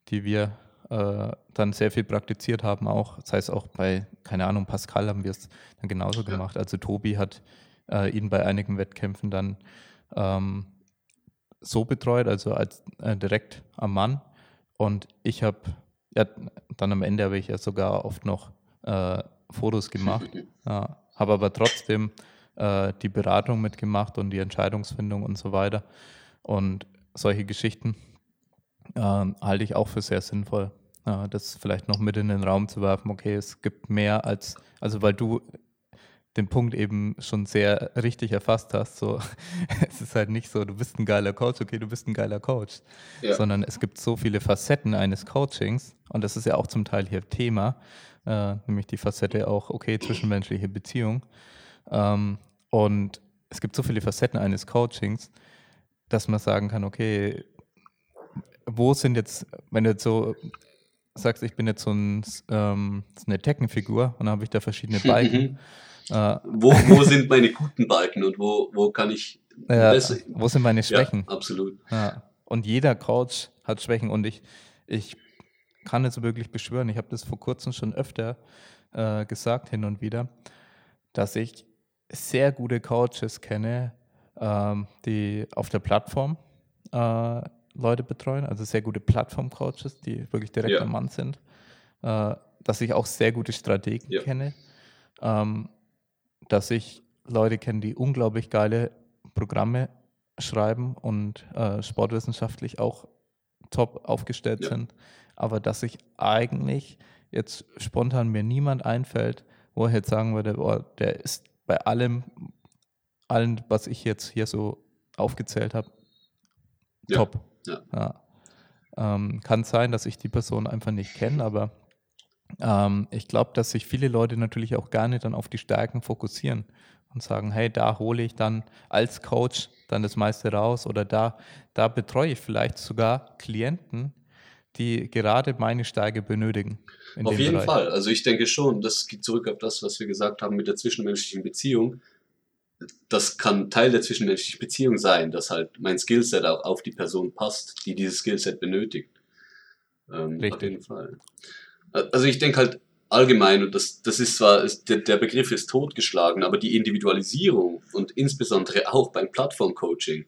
die wir äh, dann sehr viel praktiziert haben, auch, das heißt auch bei, keine Ahnung, Pascal haben wir es dann genauso Ja. gemacht. Also Tobi hat äh, ihn bei einigen Wettkämpfen dann ähm, so betreut, also als äh, direkt am Mann. Und ich habe, ja, dann am Ende habe ich ja sogar oft noch äh, Fotos gemacht, ja, habe aber trotzdem äh, die Beratung mitgemacht und die Entscheidungsfindung und so weiter. Und solche Geschichten ähm, halte ich auch für sehr sinnvoll, äh, das vielleicht noch mit in den Raum zu werfen. Okay, es gibt mehr als, also weil du den Punkt eben schon sehr richtig erfasst hast. So, es ist halt nicht so, du bist ein geiler Coach, okay, du bist ein geiler Coach, Ja. sondern es gibt so viele Facetten eines Coachings und das ist ja auch zum Teil hier Thema, äh, nämlich die Facette auch, okay, zwischenmenschliche Beziehung. Ähm, und es gibt so viele Facetten eines Coachings, dass man sagen kann, okay, wo sind jetzt, wenn du jetzt so sagst, ich bin jetzt so ein, ähm, so eine Teckenfigur und dann habe ich da verschiedene Balken. äh, Wo, wo sind meine guten Balken und wo, wo kann ich äh, besser? wo sind meine Schwächen? Ja, absolut. Ja. Und jeder Coach hat Schwächen und ich, ich kann es wirklich beschwören. Ich habe das vor kurzem schon öfter äh, gesagt, hin und wieder, dass ich sehr gute Coaches kenne, ähm, die auf der Plattform äh, Leute betreuen, also sehr gute Plattform-Coaches, die wirklich direkt Ja. am Mann sind, äh, dass ich auch sehr gute Strategen Ja. kenne, ähm, dass ich Leute kenne, die unglaublich geile Programme schreiben und äh, sportwissenschaftlich auch top aufgestellt Ja. sind, aber dass ich eigentlich jetzt spontan mir niemand einfällt, wo ich jetzt sagen würde, boah, der ist bei allem, allen, was ich jetzt hier so aufgezählt habe, Ja. top. Ja. Ja. Ähm, kann sein, dass ich die Person einfach nicht kenne, aber ähm, ich glaube, dass sich viele Leute natürlich auch gerne dann auf die Stärken fokussieren und sagen, hey, da hole ich dann als Coach dann das meiste raus oder da, da betreue ich vielleicht sogar Klienten, die gerade meine Stärke benötigen. Auf jeden Bereich. Fall. Also ich denke schon, das geht zurück auf das, was wir gesagt haben mit der zwischenmenschlichen Beziehung. Das kann Teil der zwischenmenschlichen Beziehung sein, dass halt mein Skillset auch auf die Person passt, die dieses Skillset benötigt. Ähm, Richtig. Auf jeden Fall. Also ich denke halt allgemein, und das, das ist zwar, ist, der, der Begriff ist totgeschlagen, aber die Individualisierung und insbesondere auch beim Plattform-Coaching,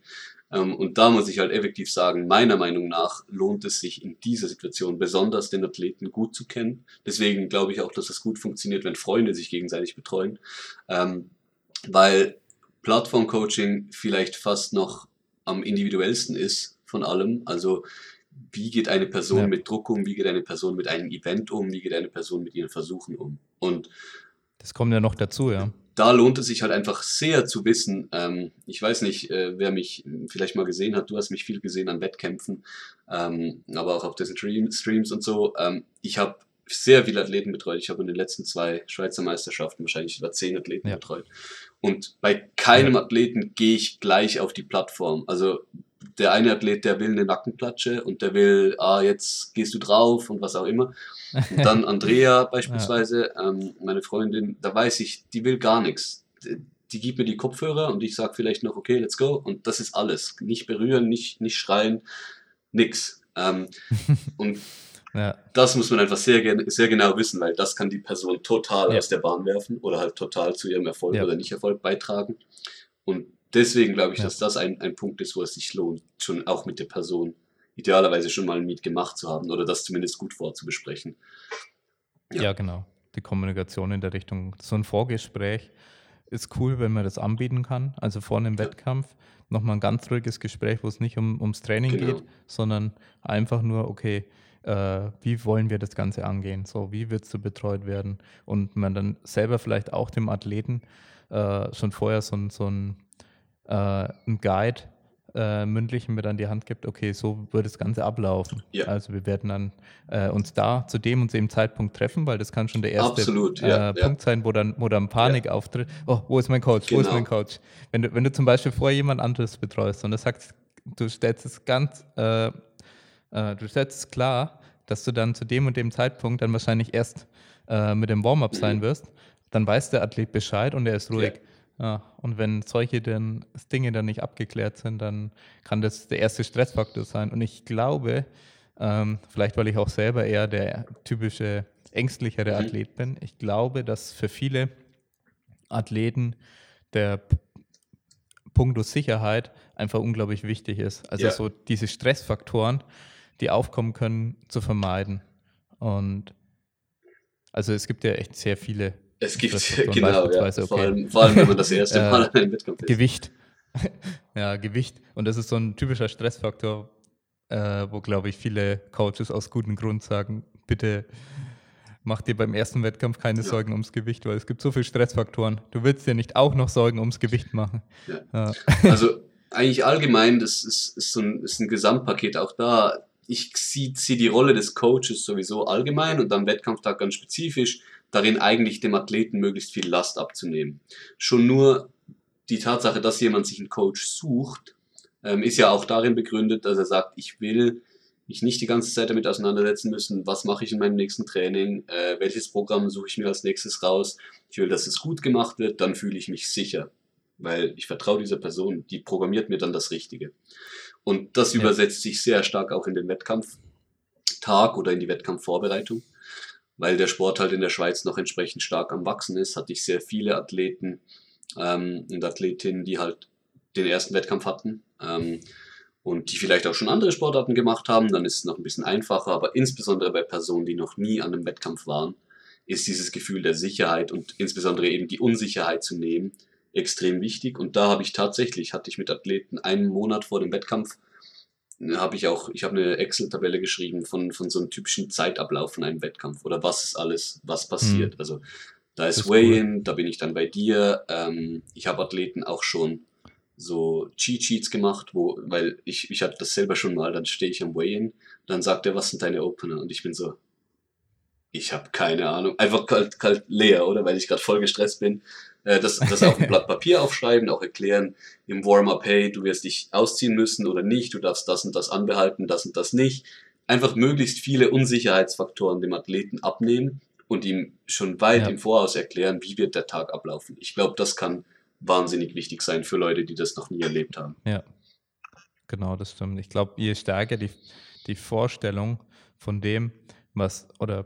und da muss ich halt effektiv sagen, meiner Meinung nach lohnt es sich in dieser Situation besonders den Athleten gut zu kennen. Deswegen glaube ich auch, dass es gut funktioniert, wenn Freunde sich gegenseitig betreuen, ähm, weil Plattform-Coaching vielleicht fast noch am individuellsten ist von allem. Also wie geht eine Person ja. mit Druck um, wie geht eine Person mit einem Event um, wie geht eine Person mit ihren Versuchen um. Und das kommt ja noch dazu, ja. Da lohnt es sich halt einfach sehr zu wissen. Ähm, ich weiß nicht, äh, wer mich vielleicht mal gesehen hat. Du hast mich viel gesehen an Wettkämpfen, ähm, aber auch auf diesen Streams und so. Ähm, ich habe sehr viele Athleten betreut. Ich habe in den letzten zwei Schweizer Meisterschaften wahrscheinlich über zehn Athleten ja. betreut. Und bei keinem Athleten gehe ich gleich auf die Plattform. Also der eine Athlet, der will eine Nackenplatsche und der will, ah, jetzt gehst du drauf und was auch immer. Und dann Andrea beispielsweise, ja. ähm, meine Freundin, da weiß ich, die will gar nichts. Die, die gibt mir die Kopfhörer und ich sage vielleicht noch, okay, let's go. Und das ist alles. Nicht berühren, nicht, nicht schreien, nix. Ähm, und ja. das muss man einfach sehr, sehr genau wissen, weil das kann die Person total ja. aus der Bahn werfen oder halt total zu ihrem Erfolg oder Nicht-Erfolg beitragen. Und deswegen glaube ich, ja. dass das ein, ein Punkt ist, wo es sich lohnt, schon auch mit der Person idealerweise schon mal ein Meet gemacht zu haben oder das zumindest gut vorzubesprechen. Ja. ja, genau. Die Kommunikation in der Richtung. So ein Vorgespräch ist cool, wenn man das anbieten kann. Also vor einem ja. Wettkampf nochmal ein ganz ruhiges Gespräch, wo es nicht um, ums Training genau. geht, sondern einfach nur, okay, äh, wie wollen wir das Ganze angehen? So, wie willst du betreut werden? Und man dann selber vielleicht auch dem Athleten äh, schon vorher so, so ein äh, einen Guide äh, mündlichen mit an die Hand gibt, okay, so wird das Ganze ablaufen. Ja. Also wir werden dann äh, uns da zu dem und dem Zeitpunkt treffen, weil das kann schon der erste Absolut, ja, äh, Punkt ja. sein, wo dann, wo dann Panik auftritt. Oh, wo ist mein Coach? Genau. Wo ist genau. mein Coach? Wenn du, wenn du zum Beispiel vorher jemand anderes betreust und du sagst, du stellst es ganz, äh, äh, du stellst es klar, dass du dann zu dem und dem Zeitpunkt dann wahrscheinlich erst mit dem Warm-up sein mhm. wirst, dann weiß der Athlet Bescheid und er ist ruhig. Ja, und wenn solche dann, Dinge dann nicht abgeklärt sind, dann kann das der erste Stressfaktor sein. Und ich glaube, ähm, vielleicht weil ich auch selber eher der typische ängstlichere mhm. Athlet bin, ich glaube, dass für viele Athleten der Punkt Sicherheit einfach unglaublich wichtig ist. Also ja. so diese Stressfaktoren, die aufkommen können, zu vermeiden. Und also es gibt ja echt sehr viele es gibt, genau, ja. Okay. Vor, allem, vor, allem, wenn man das erste äh, Mal einen Wettkampf ist. Gewicht. ja, Gewicht. Und das ist so ein typischer Stressfaktor, äh, wo, glaube ich, viele Coaches aus gutem Grund sagen, bitte mach dir beim ersten Wettkampf keine ja. Sorgen ums Gewicht, weil es gibt so viele Stressfaktoren. Du willst dir nicht auch noch Sorgen ums Gewicht machen. Ja. Ja. Also eigentlich allgemein, das ist, ist, so ein, ist ein Gesamtpaket. Auch da, ich sehe die Rolle des Coaches sowieso allgemein und am Wettkampftag ganz spezifisch darin eigentlich dem Athleten möglichst viel Last abzunehmen. Schon nur die Tatsache, dass jemand sich einen Coach sucht, ähm, ist ja auch darin begründet, dass er sagt, ich will mich nicht die ganze Zeit damit auseinandersetzen müssen, was mache ich in meinem nächsten Training, äh, welches Programm suche ich mir als nächstes raus. Ich will, dass es gut gemacht wird, dann fühle ich mich sicher, weil ich vertraue dieser Person, die programmiert mir dann das Richtige. Und das ja. übersetzt sich sehr stark auch in den Wettkampftag oder in die Wettkampfvorbereitung weil der Sport halt in der Schweiz noch entsprechend stark am Wachsen ist, hatte ich sehr viele Athleten ähm, und Athletinnen, die halt den ersten Wettkampf hatten ähm, und die vielleicht auch schon andere Sportarten gemacht haben, dann ist es noch ein bisschen einfacher, aber insbesondere bei Personen, die noch nie an einem Wettkampf waren, ist dieses Gefühl der Sicherheit und insbesondere eben die Unsicherheit zu nehmen extrem wichtig. Und da habe ich tatsächlich, hatte ich mit Athleten einen Monat vor dem Wettkampf habe ich auch, ich habe eine Excel-Tabelle geschrieben von, von so einem typischen Zeitablauf von einem Wettkampf oder was ist alles, was passiert. Mhm. Also da ist, ist Weigh-In, cool. da bin ich dann bei dir. Ähm, ich habe Athleten auch schon so Cheat-Sheets gemacht, wo, weil ich, ich hatte das selber schon mal, dann stehe ich am Weigh-In, dann sagt er, was sind deine Opener? Und ich bin so, Ich habe keine Ahnung. Einfach kalt, kalt leer, oder? Weil ich gerade voll gestresst bin. Äh, das, das auf ein Blatt Papier aufschreiben, auch erklären im Warm-up, hey, du wirst dich ausziehen müssen oder nicht, du darfst das und das anbehalten, das und das nicht. Einfach möglichst viele Unsicherheitsfaktoren dem Athleten abnehmen und ihm schon weit Ja. im Voraus erklären, wie wird der Tag ablaufen. Ich glaube, das kann wahnsinnig wichtig sein für Leute, die das noch nie erlebt haben. Ja, genau, das stimmt. Ich glaube, je stärker die, die Vorstellung von dem, was oder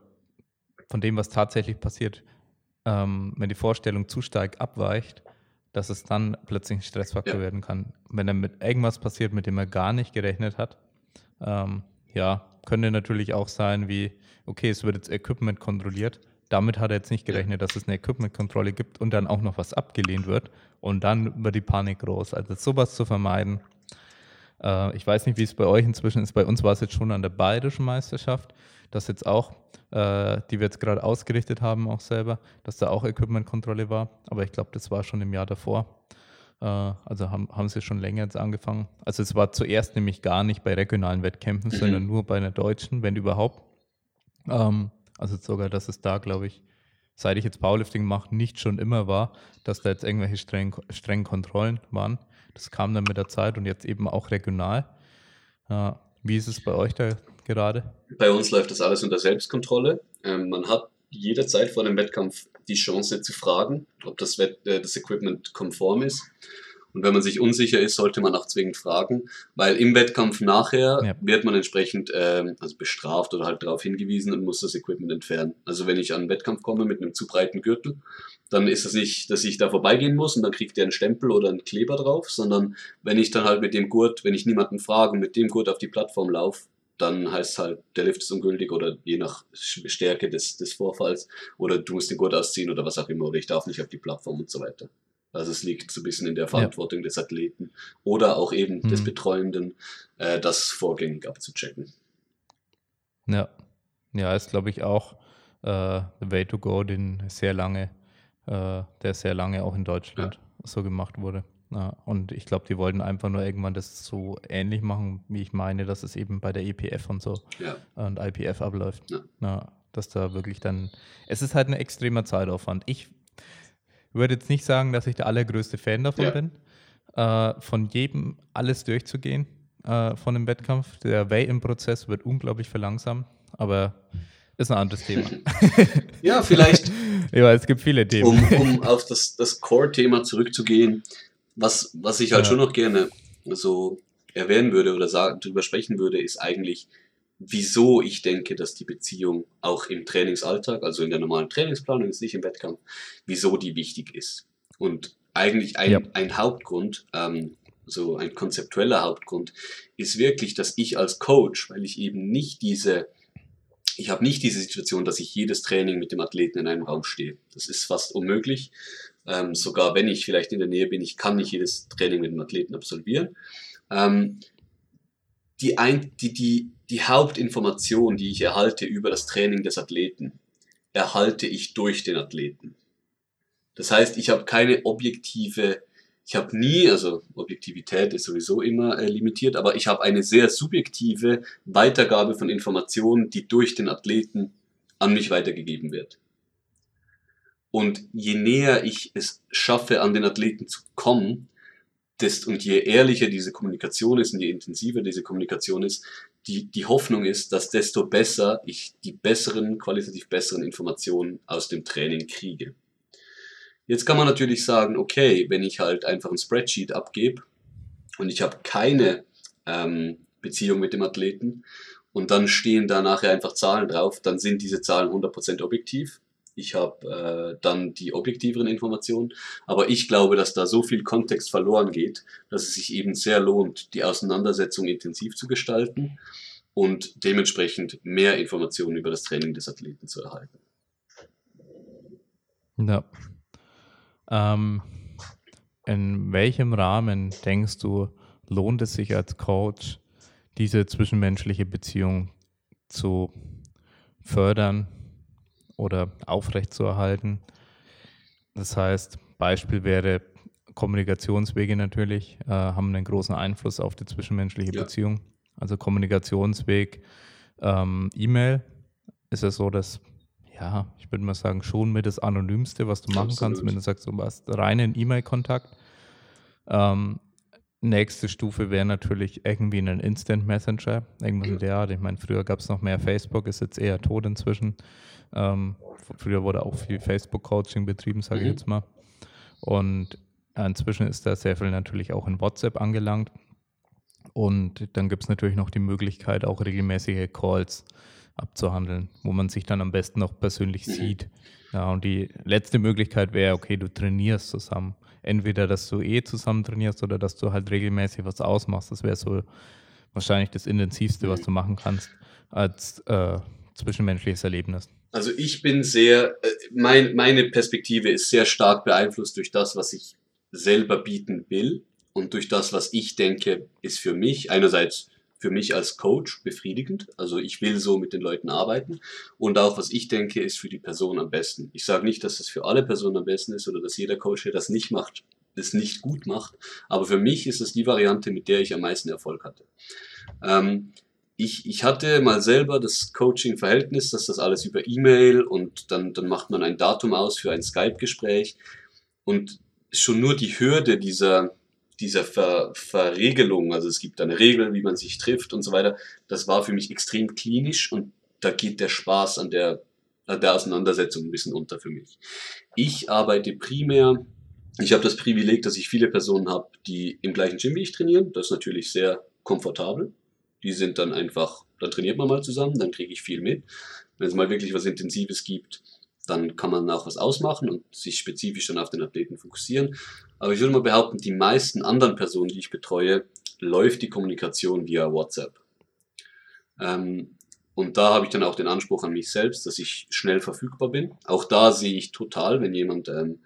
von dem, was tatsächlich passiert, ähm, wenn die Vorstellung zu stark abweicht, dass es dann plötzlich ein Stressfaktor Ja. werden kann. Wenn dann mit irgendwas passiert, mit dem er gar nicht gerechnet hat, ähm, ja, könnte natürlich auch sein, wie, okay, es wird jetzt Equipment kontrolliert. Damit hat er jetzt nicht gerechnet, dass es eine Equipment-Kontrolle gibt und dann auch noch was abgelehnt wird. Und dann wird die Panik groß. Also sowas zu vermeiden. Äh, ich weiß nicht, wie es bei euch inzwischen ist. Bei uns war es jetzt schon an der bayerischen Meisterschaft, dass jetzt auch, äh, die wir jetzt gerade ausgerichtet haben, auch selber, dass da auch Equipment-Kontrolle war. Aber ich glaube, das war schon im Jahr davor. Äh, also haben, haben sie schon länger jetzt angefangen. Also es war zuerst nämlich gar nicht bei regionalen Wettkämpfen, sondern nur bei einer deutschen, wenn überhaupt. Ähm, also sogar, dass es da, glaube ich, seit ich jetzt Powerlifting mache, nicht schon immer war, dass da jetzt irgendwelche strengen, strengen Kontrollen waren. Das kam dann mit der Zeit und jetzt eben auch regional. Äh, wie ist es bei euch da gerade? Bei uns läuft das alles unter Selbstkontrolle. Ähm, man hat jederzeit vor dem Wettkampf die Chance zu fragen, ob das, Wett äh, das Equipment konform ist. Und wenn man sich unsicher ist, sollte man auch zwingend fragen, weil im Wettkampf nachher Ja. wird man entsprechend ähm, also bestraft oder halt darauf hingewiesen und muss das Equipment entfernen. Also wenn ich an einen Wettkampf komme mit einem zu breiten Gürtel, dann ist es nicht, dass ich da vorbeigehen muss und dann kriegt der einen Stempel oder einen Kleber drauf, sondern wenn ich dann halt mit dem Gurt, wenn ich niemanden frage, und mit dem Gurt auf die Plattform laufe, dann heißt es halt, der Lift ist ungültig oder je nach Stärke des, des Vorfalls oder du musst den Gurt ausziehen oder was auch immer oder ich darf nicht auf die Plattform und so weiter. Also es liegt so ein bisschen in der Verantwortung des Athleten oder auch eben des Mhm. Betreuenden, äh, das vorgängig abzuchecken. Ja, ja, ist glaube ich auch äh, the way to go, den sehr lange, äh, der sehr lange auch in Deutschland so gemacht wurde. Ja, und ich glaube, die wollten einfach nur irgendwann das so ähnlich machen, wie ich meine, dass es eben bei der EPF und so Ja. und IPF abläuft. Ja. Ja, dass da wirklich dann, es ist halt ein extremer Zeitaufwand. Ich würde jetzt nicht sagen, dass ich der allergrößte Fan davon bin, äh, von jedem alles durchzugehen äh, von dem Wettkampf. Der Weigh-in-Prozess wird unglaublich verlangsamt, aber ist ein anderes Thema. Ja, vielleicht ja, es gibt viele Themen. um, um auf das, das Core-Thema zurückzugehen, was, was ich halt Ja. schon noch gerne so erwähnen würde oder sagen, drüber sprechen würde, ist eigentlich, wieso ich denke, dass die Beziehung auch im Trainingsalltag, also in der normalen Trainingsplanung, jetzt nicht im Wettkampf, wieso die wichtig ist. Und eigentlich ein, Ja. ein Hauptgrund, ähm, so ein konzeptueller Hauptgrund, ist wirklich, dass ich als Coach, weil ich eben nicht diese ich habe nicht diese Situation, dass ich jedes Training mit dem Athleten in einem Raum stehe. Das ist fast unmöglich. Ähm, sogar wenn ich vielleicht in der Nähe bin, ich kann nicht jedes Training mit dem Athleten absolvieren. Ähm, die, ein, die, die, die Hauptinformation, die ich erhalte über das Training des Athleten, erhalte ich durch den Athleten. Das heißt, ich habe keine objektive, ich habe nie, also Objektivität ist sowieso immer äh, limitiert, aber ich habe eine sehr subjektive Weitergabe von Informationen, die durch den Athleten an mich weitergegeben wird. Und je näher ich es schaffe, an den Athleten zu kommen, desto, und je ehrlicher diese Kommunikation ist und je intensiver diese Kommunikation ist, die, die Hoffnung ist, dass desto besser ich die besseren, qualitativ besseren Informationen aus dem Training kriege. Jetzt kann man natürlich sagen, okay, wenn ich halt einfach ein Spreadsheet abgebe und ich habe keine ähm, Beziehung mit dem Athleten und dann stehen da nachher einfach Zahlen drauf, dann sind diese Zahlen 100% objektiv. Ich habe äh, dann die objektiveren Informationen, aber ich glaube, dass da so viel Kontext verloren geht, dass es sich eben sehr lohnt, die Auseinandersetzung intensiv zu gestalten und dementsprechend mehr Informationen über das Training des Athleten zu erhalten. Ja. Ähm, in welchem Rahmen denkst du, lohnt es sich als Coach, diese zwischenmenschliche Beziehung zu fördern oder aufrechtzuerhalten? Das heißt, Beispiel wäre Kommunikationswege natürlich, äh, haben einen großen Einfluss auf die zwischenmenschliche Ja. Beziehung. Also Kommunikationsweg, ähm, E-Mail ist es so, dass ja, ich würde mal sagen, schon mit das Anonymste, was du machen Absolut. kannst, wenn du sagst, du hast reinen E-Mail-Kontakt. Ähm, nächste Stufe wäre natürlich irgendwie ein Instant Messenger, irgendwas in der Art. Ich meine, früher gab es noch mehr Facebook, ist jetzt eher tot inzwischen. Ähm, früher wurde auch viel Facebook-Coaching betrieben, sage ich Mhm. jetzt mal. Und inzwischen ist da sehr viel natürlich auch in WhatsApp angelangt. Und dann gibt es natürlich noch die Möglichkeit, auch regelmäßige Calls abzuhandeln, wo man sich dann am besten auch persönlich Mhm. sieht. Ja, und die letzte Möglichkeit wäre, okay, du trainierst zusammen. Entweder, dass du eh zusammen trainierst oder dass du halt regelmäßig was ausmachst. Das wäre so wahrscheinlich das Intensivste, was du machen kannst als äh, zwischenmenschliches Erlebnis. Also ich bin sehr, äh, mein, meine Perspektive ist sehr stark beeinflusst durch das, was ich selber bieten will und durch das, was ich denke, ist für mich einerseits für mich als Coach befriedigend. Also ich will so mit den Leuten arbeiten und auch was ich denke, ist für die Person am besten. Ich sage nicht, dass es für alle Personen am besten ist oder dass jeder Coach, der das nicht macht, das nicht gut macht. Aber für mich ist es die Variante, mit der ich am meisten Erfolg hatte. Ähm, ich, ich hatte mal selber das Coaching-Verhältnis, dass das alles über E-Mail und dann, dann macht man ein Datum aus für ein Skype-Gespräch. Und schon nur die Hürde dieser, dieser Ver, Verregelung, also es gibt eine Regel, wie man sich trifft und so weiter, das war für mich extrem klinisch und da geht der Spaß an der, an der Auseinandersetzung ein bisschen unter für mich. Ich arbeite primär, ich habe das Privileg, dass ich viele Personen habe, die im gleichen Gym wie ich trainieren. Das ist natürlich sehr komfortabel. Die sind dann einfach, dann trainiert man mal zusammen, dann kriege ich viel mit. Wenn es mal wirklich was Intensives gibt, dann kann man auch was ausmachen und sich spezifisch dann auf den Athleten fokussieren. Aber ich würde mal behaupten, die meisten anderen Personen, die ich betreue, läuft die Kommunikation via WhatsApp. Ähm, und da habe ich dann auch den Anspruch an mich selbst, dass ich schnell verfügbar bin. Auch da sehe ich total, wenn jemand ähm,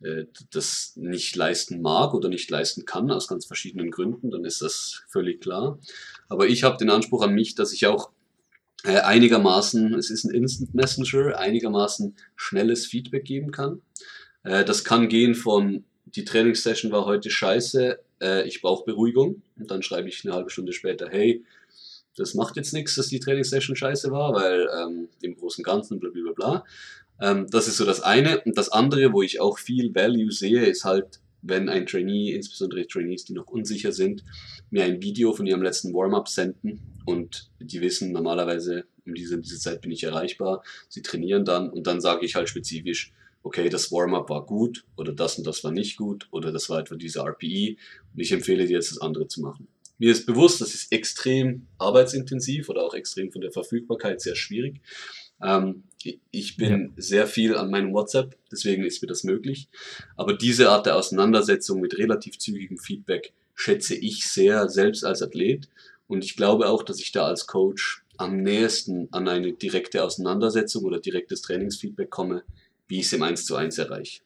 äh, das nicht leisten mag oder nicht leisten kann, aus ganz verschiedenen Gründen, dann ist das völlig klar. Aber ich habe den Anspruch an mich, dass ich auch äh, einigermaßen, es ist ein Instant Messenger, einigermaßen schnelles Feedback geben kann. Äh, das kann gehen von, die Trainingssession war heute scheiße, äh, ich brauche Beruhigung. Und dann schreibe ich eine halbe Stunde später, hey, das macht jetzt nichts, dass die Trainingssession scheiße war, weil ähm, im Großen und Ganzen bla bla bla. Ähm, das ist so das eine. Und das andere, wo ich auch viel Value sehe, ist halt, wenn ein Trainee, insbesondere Trainees, die noch unsicher sind, mir ein Video von ihrem letzten Warm-up senden und die wissen normalerweise, um diese, diese Zeit bin ich erreichbar. Sie trainieren dann und dann sage ich halt spezifisch, okay, das Warm-up war gut oder das und das war nicht gut oder das war etwa diese RPE und ich empfehle dir jetzt das andere zu machen. Mir ist bewusst, das ist extrem arbeitsintensiv oder auch extrem von der Verfügbarkeit sehr schwierig. Ähm, ich bin sehr viel an meinem WhatsApp, deswegen ist mir das möglich. Aber diese Art der Auseinandersetzung mit relativ zügigem Feedback schätze ich sehr, selbst als Athlet. Und ich glaube auch, dass ich da als Coach am nächsten an eine direkte Auseinandersetzung oder direktes Trainingsfeedback komme, wie ich es im 1 zu 1 erreiche.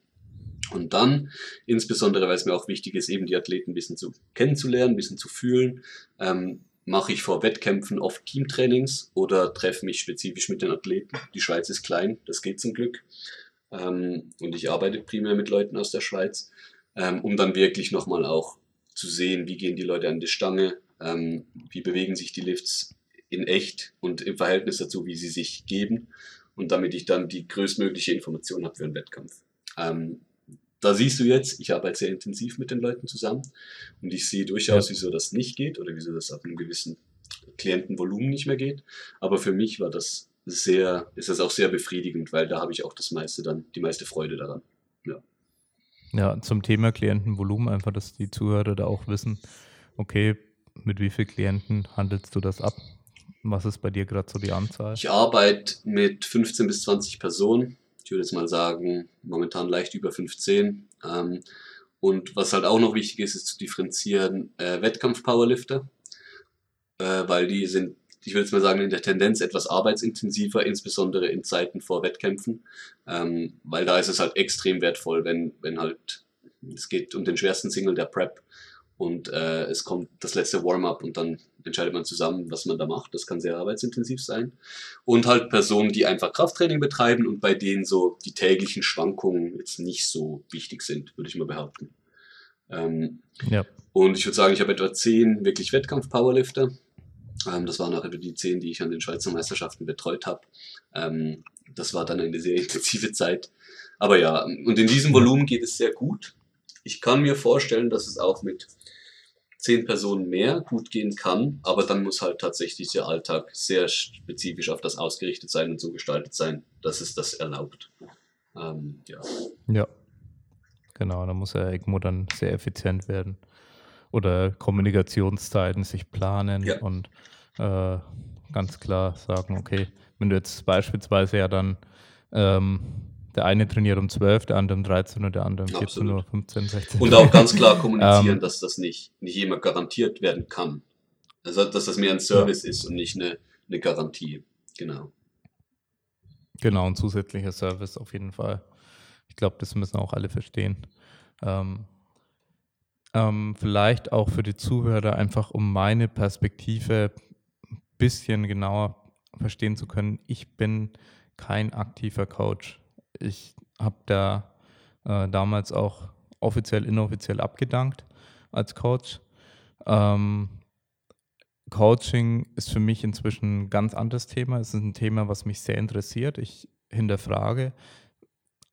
Und dann, insbesondere weil es mir auch wichtig ist, eben die Athleten ein bisschen zu kennenzulernen, ein bisschen zu fühlen, ähm, mache ich vor Wettkämpfen oft Teamtrainings oder treffe mich spezifisch mit den Athleten. Die Schweiz ist klein, das geht zum Glück. Ähm, und ich arbeite primär mit Leuten aus der Schweiz, ähm, um dann wirklich nochmal auch zu sehen, wie gehen die Leute an die Stange, ähm, wie bewegen sich die Lifts in echt und im Verhältnis dazu, wie sie sich geben. Und damit ich dann die größtmögliche Information habe für einen Wettkampf. Ähm, da siehst du jetzt, ich arbeite sehr intensiv mit den Leuten zusammen und ich sehe durchaus, wieso das nicht geht oder wieso das ab einem gewissen Klientenvolumen nicht mehr geht. Aber für mich war das sehr, ist das auch sehr befriedigend, weil da habe ich auch das meiste dann, die meiste Freude daran. Ja, zum Thema Klientenvolumen, einfach, dass die Zuhörer da auch wissen, okay, mit wie vielen Klienten handelst du das ab? Was ist bei dir gerade so die Anzahl? Ich arbeite mit 15 bis 20 Personen. Ich würde jetzt mal sagen, momentan leicht über 15. Ähm, und was halt auch noch wichtig ist, ist zu differenzieren äh, Wettkampf-Powerlifter, äh, weil die sind, ich würde jetzt mal sagen, in der Tendenz etwas arbeitsintensiver, insbesondere in Zeiten vor Wettkämpfen, ähm, weil da ist es halt extrem wertvoll, wenn, wenn halt, es geht um den schwersten Single der Prep und äh, es kommt das letzte Warm-up und dann entscheidet man zusammen, was man da macht. Das kann sehr arbeitsintensiv sein. Und halt Personen, die einfach Krafttraining betreiben und bei denen so die täglichen Schwankungen jetzt nicht so wichtig sind, würde ich mal behaupten. Ähm, Ja. und ich würde sagen, ich habe etwa zehn wirklich Wettkampf-Powerlifter. Ähm, das waren auch etwa die zehn, die ich an den Schweizer Meisterschaften betreut habe. Ähm, das war dann eine sehr intensive Zeit. Aber ja, und in diesem Volumen geht es sehr gut. Ich kann mir vorstellen, dass es auch mit zehn Personen mehr gut gehen kann, aber dann muss halt tatsächlich der Alltag sehr spezifisch auf das ausgerichtet sein und so gestaltet sein, dass es das erlaubt. Ähm, ja. Ja. Genau, da muss der ECMO dann sehr effizient werden. Oder Kommunikationszeiten sich planen Ja. und äh, ganz klar sagen, okay, wenn du jetzt beispielsweise ja dann ähm, der eine trainiert um 12, der andere um 13 und der andere um 14 Absolut. Uhr, 15, 16 Und auch ganz klar kommunizieren, Ähm, dass das nicht, nicht immer garantiert werden kann. Also, dass das mehr ein Service ist und nicht eine, eine Garantie. Genau. Genau, ein zusätzlicher Service auf jeden Fall. Ich glaube, das müssen auch alle verstehen. Ähm, ähm, vielleicht auch für die Zuhörer einfach, um meine Perspektive ein bisschen genauer verstehen zu können. Ich bin kein aktiver Coach. Ich habe da äh, damals auch offiziell, inoffiziell abgedankt als Coach. Ähm, Coaching ist für mich inzwischen ein ganz anderes Thema. Es ist ein Thema, was mich sehr interessiert. Ich hinterfrage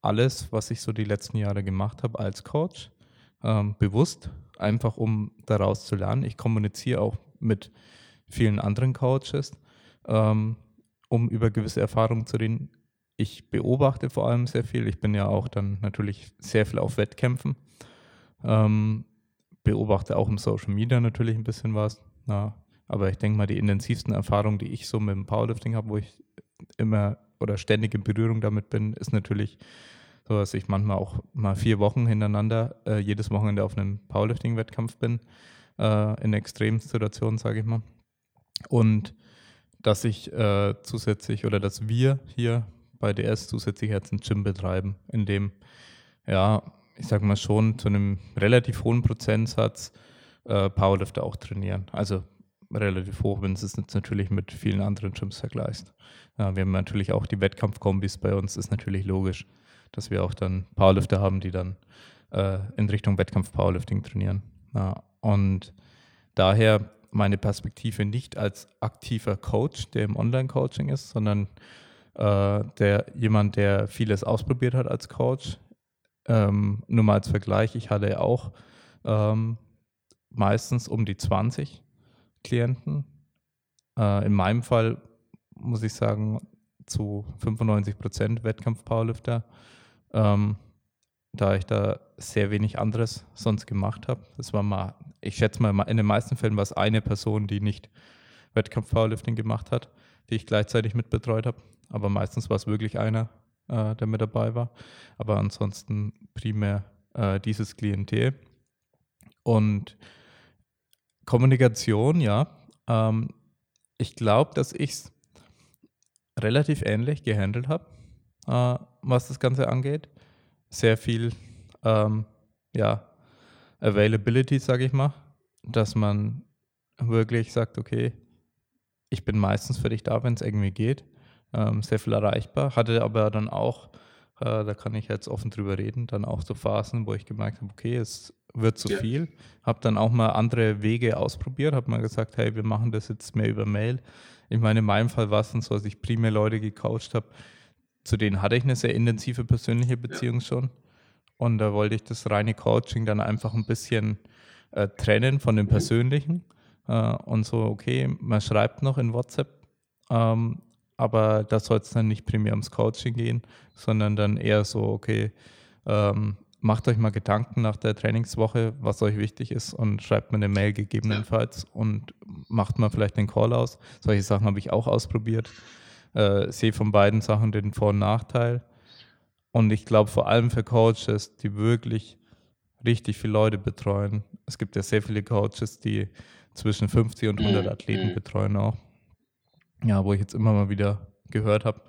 alles, was ich so die letzten Jahre gemacht habe als Coach, ähm, bewusst, einfach um daraus zu lernen. Ich kommuniziere auch mit vielen anderen Coaches, ähm, um über gewisse Erfahrungen zu reden. Ich beobachte vor allem sehr viel. Ich bin ja auch dann natürlich sehr viel auf Wettkämpfen. Ähm, beobachte auch im Social Media natürlich ein bisschen was. Ja, aber ich denke mal, die intensivsten Erfahrungen, die ich so mit dem Powerlifting habe, wo ich immer oder ständig in Berührung damit bin, ist natürlich so, dass ich manchmal auch mal vier Wochen hintereinander äh, jedes Wochenende auf einem Powerlifting-Wettkampf bin, äh, in extremen Situationen, sage ich mal. Und dass ich äh, zusätzlich oder dass wir hier bei DS zusätzlich jetzt ein Gym betreiben, in dem, ja, ich sage mal schon zu einem relativ hohen Prozentsatz äh, Powerlifter auch trainieren. Also relativ hoch, wenn du es jetzt natürlich mit vielen anderen Gyms vergleichst. Ja, wir haben natürlich auch die Wettkampfkombis bei uns, ist natürlich logisch, dass wir auch dann Powerlifter haben, die dann äh, in Richtung Wettkampf-Powerlifting trainieren. Ja, und daher meine Perspektive nicht als aktiver Coach, der im Online-Coaching ist, sondern äh, der jemand, der vieles ausprobiert hat als Coach. Ähm, nur mal als Vergleich, ich hatte auch ähm, meistens um die 20 Klienten. Äh, in meinem Fall muss ich sagen, zu 95 Prozent Wettkampf-Powerlifter, ähm, da ich da sehr wenig anderes sonst gemacht habe. Das war mal, ich schätze mal, in den meisten Fällen war es eine Person, die nicht Wettkampf-Powerlifting gemacht hat, die ich gleichzeitig mitbetreut habe. Aber meistens war es wirklich einer, äh, der mit dabei war. Aber ansonsten primär äh, dieses Klientel. Und Kommunikation, ja. Ähm, ich glaube, dass ich es relativ ähnlich gehandelt habe, äh, was das Ganze angeht. Sehr viel, ähm, ja, Availability, sage ich mal, dass man wirklich sagt, okay, ich bin meistens für dich da, wenn es irgendwie geht. Ähm, sehr viel erreichbar. Hatte aber dann auch, äh, da kann ich jetzt offen drüber reden, dann auch so Phasen, wo ich gemerkt habe, okay, es wird zu Ja. viel. Habe dann auch mal andere Wege ausprobiert, habe mal gesagt, hey, wir machen das jetzt mehr über Mail. Ich meine, in meinem Fall war es dann so, dass ich primär Leute gecoacht habe, zu denen hatte ich eine sehr intensive persönliche Beziehung schon. Und da wollte ich das reine Coaching dann einfach ein bisschen äh, trennen von dem Persönlichen. Äh, und so, okay, man schreibt noch in WhatsApp, ähm, aber da soll es dann nicht primär ums Coaching gehen, sondern dann eher so, okay, ähm, macht euch mal Gedanken nach der Trainingswoche, was euch wichtig ist und schreibt mir eine Mail gegebenenfalls und macht mal vielleicht den Call aus. Solche Sachen habe ich auch ausprobiert. Äh, sehe von beiden Sachen den Vor- und Nachteil. Und ich glaube vor allem für Coaches, die wirklich richtig viele Leute betreuen. Es gibt ja sehr viele Coaches, die zwischen 50 und 100 Mhm. Athleten betreuen auch. Ja, wo ich jetzt immer mal wieder gehört habe.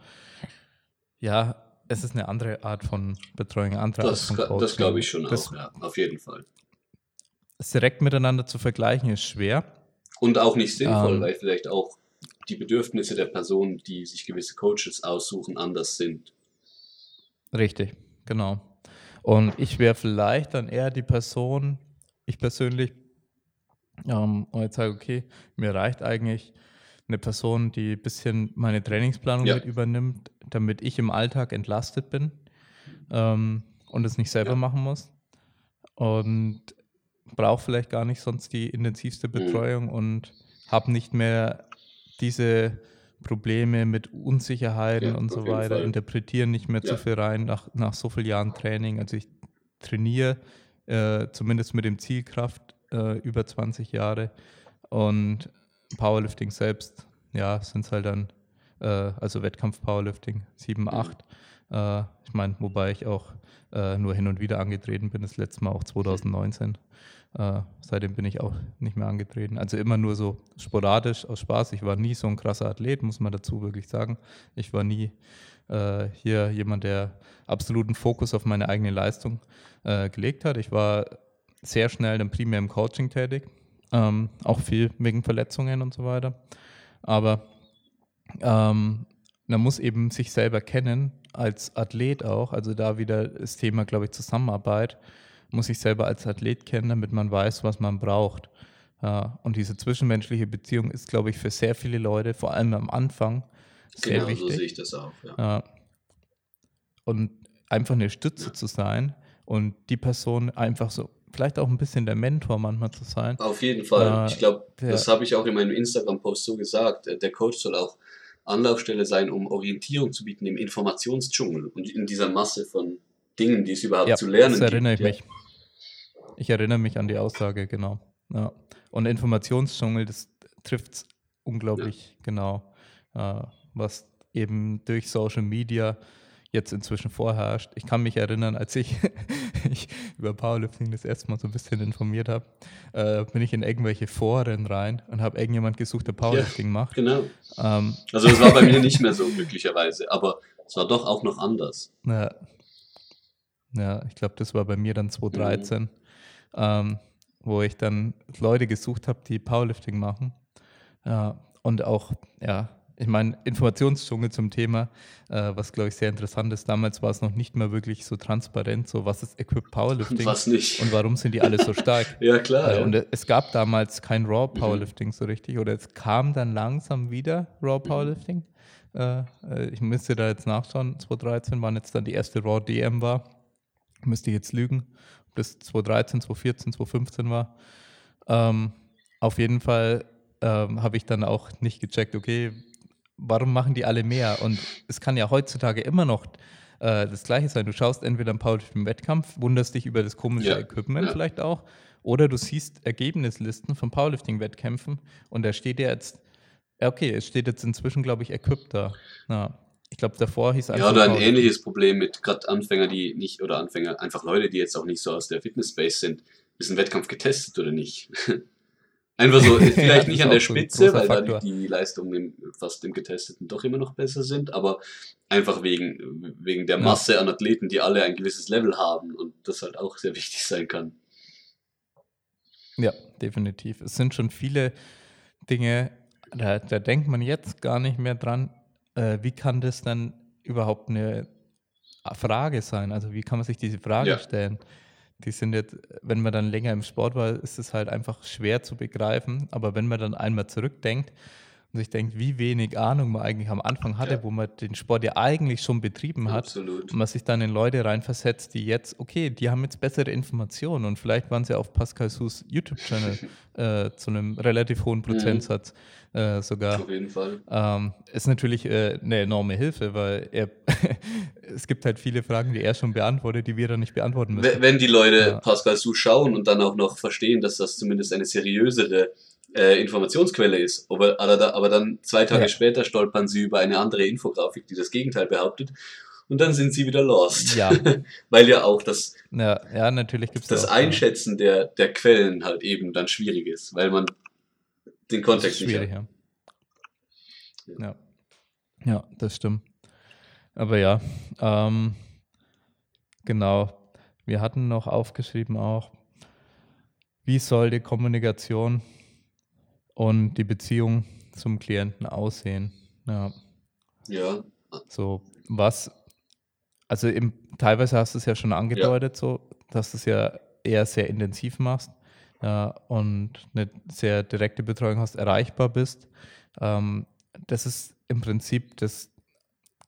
Ja, es ist eine andere Art von Betreuung, eine andere Das, Art von Coaching. das glaube ich schon Das auch, ja, auf jeden Fall. es direkt miteinander zu vergleichen ist schwer. Und auch nicht sinnvoll, Ähm. weil vielleicht auch die Bedürfnisse der Personen, die sich gewisse Coaches aussuchen, anders sind. Richtig, genau. Und ich wäre vielleicht dann eher die Person, ich persönlich, ähm, und jetzt sage, okay, mir reicht eigentlich eine Person, die ein bisschen meine Trainingsplanung Ja. mit übernimmt, damit ich im Alltag entlastet bin ähm, und es nicht selber Ja. machen muss. Und brauche vielleicht gar nicht sonst die intensivste Mhm. Betreuung und habe nicht mehr diese Probleme mit Unsicherheiten Ja, und so weiter, Fall. interpretieren nicht mehr Ja. zu viel rein nach, nach so vielen Jahren Training. Also ich trainiere äh, zumindest mit dem Zielkraft äh, über 20 Jahre und Powerlifting selbst, ja, sind es halt dann, äh, also Wettkampf-Powerlifting 7, 8. Äh, ich meine, wobei ich auch äh, nur hin und wieder angetreten bin, das letzte Mal auch 2019. Äh, seitdem bin ich auch nicht mehr angetreten. Also immer nur so sporadisch aus Spaß. Ich war nie so ein krasser Athlet, muss man dazu wirklich sagen. Ich war nie äh, hier jemand, der absoluten Fokus auf meine eigene Leistung äh, gelegt hat. Ich war sehr schnell dann primär im Coaching tätig, ähm, auch viel wegen Verletzungen und so weiter. Aber ähm, man muss eben sich selber kennen, als Athlet auch, also da wieder das Thema, glaube ich, Zusammenarbeit, muss sich selber als Athlet kennen, damit man weiß, was man braucht. Ja, und diese zwischenmenschliche Beziehung ist, glaube ich, für sehr viele Leute, vor allem am Anfang, sehr Genau, wichtig. so sehe ich das auch. Ja. Ja. Und einfach eine Stütze zu sein und die Person einfach so, vielleicht auch ein bisschen der Mentor manchmal zu sein. Auf jeden Fall. Äh, ich glaube, das habe ich auch in meinem Instagram-Post so gesagt. Äh, Der Coach soll auch Anlaufstelle sein, um Orientierung zu bieten im Informationsdschungel und in dieser Masse von Dingen, die es überhaupt Ja, zu lernen das erinnere ich gibt. mich. Ich erinnere mich an die Aussage, genau. Ja. Und Informationsdschungel, das trifft es unglaublich genau, äh, was eben durch Social Media jetzt inzwischen vorherrscht. Ich kann mich erinnern, als ich, ich über Powerlifting das erste Mal so ein bisschen informiert habe, äh, bin ich in irgendwelche Foren rein und habe irgendjemand gesucht, der Powerlifting macht. Genau. Ähm, Also es war bei mir nicht mehr so glücklicherweise, aber es war doch auch noch anders. Ja, ja ich glaube, das war bei mir dann 2013, ähm, wo ich dann Leute gesucht habe, die Powerlifting machen. Ja, und auch, ja, ich meine, Informationsdschungel zum Thema, äh, was glaube ich sehr interessant ist. Damals war es noch nicht mal wirklich so transparent, so was ist Equip Powerlifting Was nicht. und warum sind die alle so stark. Ja, klar. Äh, ja. und es gab damals kein Raw Mhm. Powerlifting so richtig, oder es kam dann langsam wieder Raw Mhm. Powerlifting. Äh, äh, ich müsste da jetzt nachschauen, 2013, wann jetzt dann die erste Raw DM war. Müsste ich jetzt lügen, ob das 2013, 2014, 2015 war. Ähm, auf jeden Fall ähm, habe ich dann auch nicht gecheckt, okay, warum machen die alle mehr? Und es kann ja heutzutage immer noch äh, das Gleiche sein. Du schaust entweder einen Powerlifting-Wettkampf, wunderst dich über das komische Ja, Equipment ja. vielleicht auch, oder du siehst Ergebnislisten von Powerlifting-Wettkämpfen und da steht ja jetzt, okay, es steht jetzt inzwischen, glaube ich, Equip da. Ja. Ich glaube, davor hieß Ja, oder ein Powerlifting. ähnliches Problem mit gerade Anfänger, die nicht, oder Anfänger, einfach Leute, die jetzt auch nicht so aus der Fitness-Space sind. Ist ein Wettkampf getestet oder nicht? Einfach so, vielleicht nicht an der Spitze, weil da die, Leistungen fast im Getesteten doch immer noch besser sind, aber einfach wegen, wegen der. Masse an Athleten, die alle ein gewisses Level haben und das halt auch sehr wichtig sein kann. Ja, definitiv. Es sind schon viele Dinge, da, da denkt man jetzt gar nicht mehr dran, äh, wie kann das dann überhaupt eine Frage sein? Also wie kann man sich diese Frage Ja. stellen? Die sind jetzt, wenn man dann länger im Sport war, ist es halt einfach schwer zu begreifen. Aber wenn man dann einmal zurückdenkt und sich denkt, wie wenig Ahnung man eigentlich am Anfang hatte, Ja. wo man den Sport ja eigentlich schon betrieben hat, Absolut. und man sich dann in Leute reinversetzt, die jetzt, okay, die haben jetzt bessere Informationen und vielleicht waren sie auf Pascal Sus YouTube-Channel äh, zu einem relativ hohen Prozentsatz äh, sogar. Auf jeden Fall. Ähm, ist natürlich äh, eine enorme Hilfe, weil er, es gibt halt viele Fragen, die er schon beantwortet, die wir dann nicht beantworten müssen. Wenn wenn die Leute Ja. Pascal Su schauen und dann auch noch verstehen, dass das zumindest eine seriösere äh, Informationsquelle ist, aber, aber, dann zwei Tage Ja. später stolpern sie über eine andere Infografik, die das Gegenteil behauptet und dann sind sie wieder lost. Ja. Weil ja auch das, Ja, ja natürlich gibt es das Einschätzen der, der Quellen halt eben dann schwierig ist, weil man den Kontext nicht schwierig, hat. ja. ja. Ja, das stimmt. Aber ja, ähm, genau. Wir hatten noch aufgeschrieben auch, wie soll die Kommunikation und die Beziehung zum Klienten aussehen? Ja, Ja, so was, also im, teilweise hast du es ja schon angedeutet, so, dass du es ja eher sehr intensiv machst ja, und eine sehr direkte Betreuung hast, erreichbar bist. Ähm, das ist im Prinzip das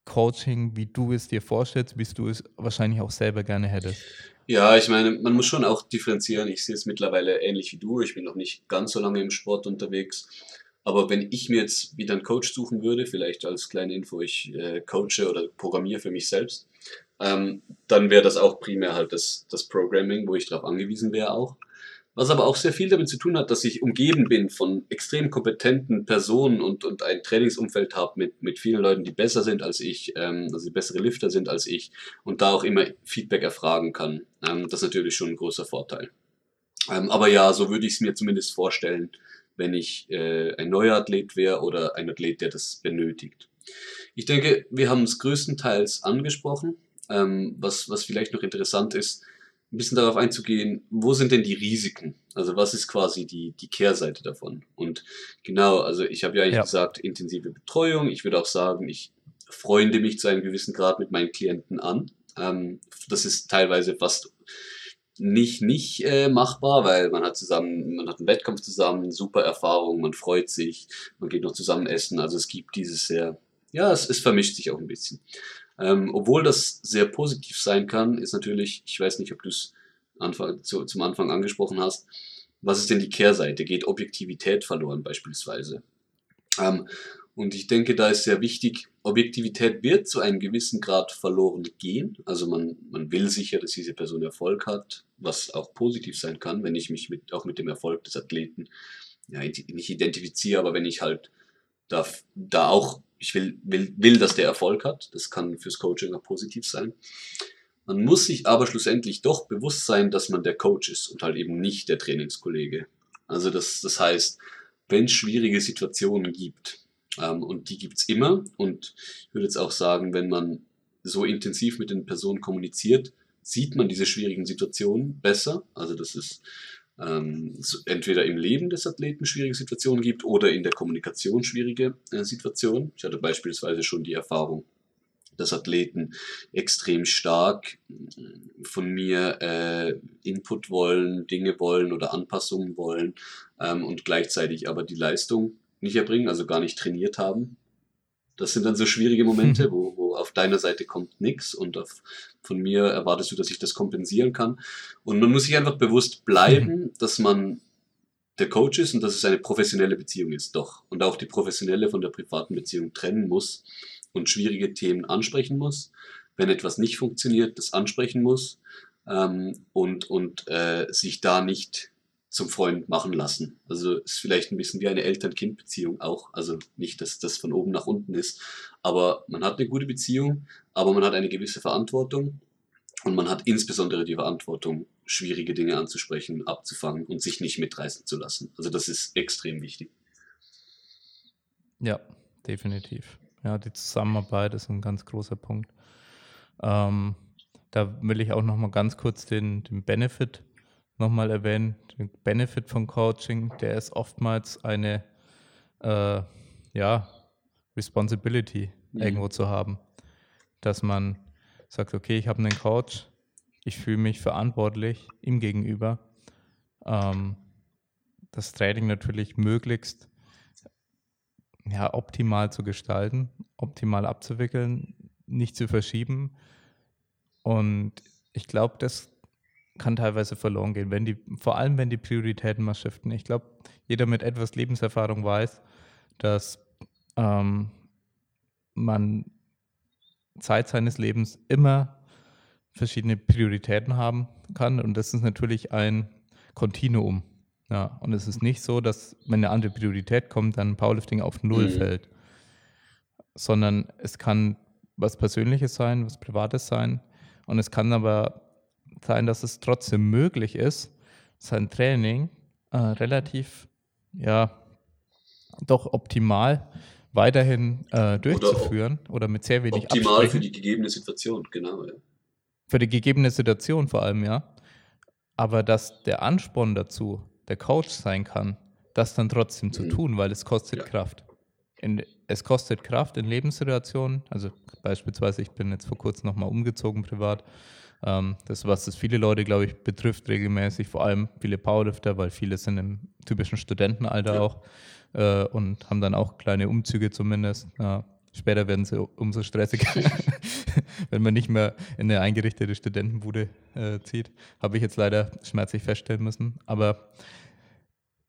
Coaching, wie du es dir vorstellst, wie du es wahrscheinlich auch selber gerne hättest? Ja, ich meine, man muss schon auch differenzieren. Ich sehe es mittlerweile ähnlich wie du. Ich bin noch nicht ganz so lange im Sport unterwegs. Aber wenn ich mir jetzt wieder einen Coach suchen würde, vielleicht als kleine Info, ich äh, coache oder programmiere für mich selbst, ähm, dann wäre das auch primär halt das, das Programming, wo ich darauf angewiesen wäre auch. Was aber auch sehr viel damit zu tun hat, dass ich umgeben bin von extrem kompetenten Personen und, und ein Trainingsumfeld habe mit, mit vielen Leuten, die besser sind als ich, ähm, also die bessere Lifter sind als ich und da auch immer Feedback erfragen kann. Ähm, das ist natürlich schon ein großer Vorteil. Ähm, aber ja, so würde ich es mir zumindest vorstellen, wenn ich äh, ein neuer Athlet wäre oder ein Athlet, der das benötigt. Ich denke, wir haben es größtenteils angesprochen. Ähm, was, was vielleicht noch interessant ist, ein bisschen darauf einzugehen, wo sind denn die Risiken? Also was ist quasi die, die Kehrseite davon? Und genau, also ich habe ja eigentlich ja. gesagt, intensive Betreuung. Ich würde auch sagen, ich freunde mich zu einem gewissen Grad mit meinen Klienten an. Ähm, das ist teilweise fast nicht nicht äh, machbar, weil man hat zusammen, man hat einen Wettkampf zusammen, super Erfahrung, man freut sich, man geht noch zusammen essen. Also es gibt dieses sehr, ja, es, es vermischt sich auch ein bisschen. Ähm, obwohl das sehr positiv sein kann, ist natürlich, ich weiß nicht, ob du es zu, zum Anfang angesprochen hast, was ist denn die Kehrseite? Geht Objektivität verloren beispielsweise? Ähm, und ich denke, da ist sehr wichtig, Objektivität wird zu einem gewissen Grad verloren gehen. Also man, man will sicher, dass diese Person Erfolg hat, was auch positiv sein kann, wenn ich mich mit, auch mit dem Erfolg des Athleten ja, nicht identifiziere, aber wenn ich halt da, da auch ich will, will, will, dass der Erfolg hat. Das kann fürs Coaching auch positiv sein. Man muss sich aber schlussendlich doch bewusst sein, dass man der Coach ist und halt eben nicht der Trainingskollege. Also das, das heißt, wenn es schwierige Situationen gibt, ähm, und die gibt's immer, und ich würde jetzt auch sagen, wenn man so intensiv mit den Personen kommuniziert, sieht man diese schwierigen Situationen besser. Also das ist ähm, entweder im Leben des Athleten schwierige Situationen gibt oder in der Kommunikation schwierige äh, Situationen. Ich hatte beispielsweise schon die Erfahrung, dass Athleten extrem stark äh, von mir äh, Input wollen, Dinge wollen oder Anpassungen wollen ähm, und gleichzeitig aber die Leistung nicht erbringen, also gar nicht trainiert haben. Das sind dann so schwierige Momente, wo, wo auf deiner Seite kommt nichts und auf, von mir erwartest du, dass ich das kompensieren kann. Und man muss sich einfach bewusst bleiben, dass man der Coach ist und dass es eine professionelle Beziehung ist, doch. Und auch die professionelle von der privaten Beziehung trennen muss und schwierige Themen ansprechen muss. Wenn etwas nicht funktioniert, das ansprechen muss ähm, und, und äh, sich da nicht zum Freund machen lassen. Also ist vielleicht ein bisschen wie eine Eltern-Kind-Beziehung auch. Also nicht, dass das von oben nach unten ist, aber man hat eine gute Beziehung, aber man hat eine gewisse Verantwortung und man hat insbesondere die Verantwortung, schwierige Dinge anzusprechen, abzufangen und sich nicht mitreißen zu lassen. Also das ist extrem wichtig. Ja, definitiv. Ja, die Zusammenarbeit ist ein ganz großer Punkt. Ähm, da will ich auch noch mal ganz kurz den, den Benefit nochmal erwähnen, den Benefit von Coaching, der ist oftmals eine äh, ja, Responsibility mhm. irgendwo zu haben. Dass man sagt, okay, ich habe einen Coach, ich fühle mich verantwortlich ihm gegenüber, ähm, das Training natürlich möglichst ja, optimal zu gestalten, optimal abzuwickeln, nicht zu verschieben. Und ich glaube, das kann teilweise verloren gehen, wenn die, vor allem wenn die Prioritäten mal shiften. Ich glaube, jeder mit etwas Lebenserfahrung weiß, dass ähm, man Zeit seines Lebens immer verschiedene Prioritäten haben kann und das ist natürlich ein Kontinuum. Ja, und es ist nicht so, dass wenn eine andere Priorität kommt, dann Powerlifting auf Null mhm. fällt, sondern es kann was Persönliches sein, was Privates sein und es kann aber sein, dass es trotzdem möglich ist, sein Training äh, relativ, ja, doch optimal weiterhin äh, durchzuführen oder, oder, mit sehr wenig Optimal Absprechen. für die gegebene Situation, genau. Ja. Für die gegebene Situation vor allem, ja. Aber dass der Ansporn dazu der Coach sein kann, das dann trotzdem mhm. zu tun, weil es kostet ja. Kraft. In, es kostet Kraft in Lebenssituationen. Also beispielsweise, ich bin jetzt vor kurzem nochmal umgezogen privat ähm, das, was das viele Leute, glaube ich, betrifft regelmäßig, vor allem viele Powerlifter, weil viele sind im typischen Studentenalter ja. auch äh, und haben dann auch kleine Umzüge zumindest. Ja. Später werden sie umso stressiger, wenn man nicht mehr in eine eingerichtete Studentenbude äh, zieht. Habe ich jetzt leider schmerzlich feststellen müssen. Aber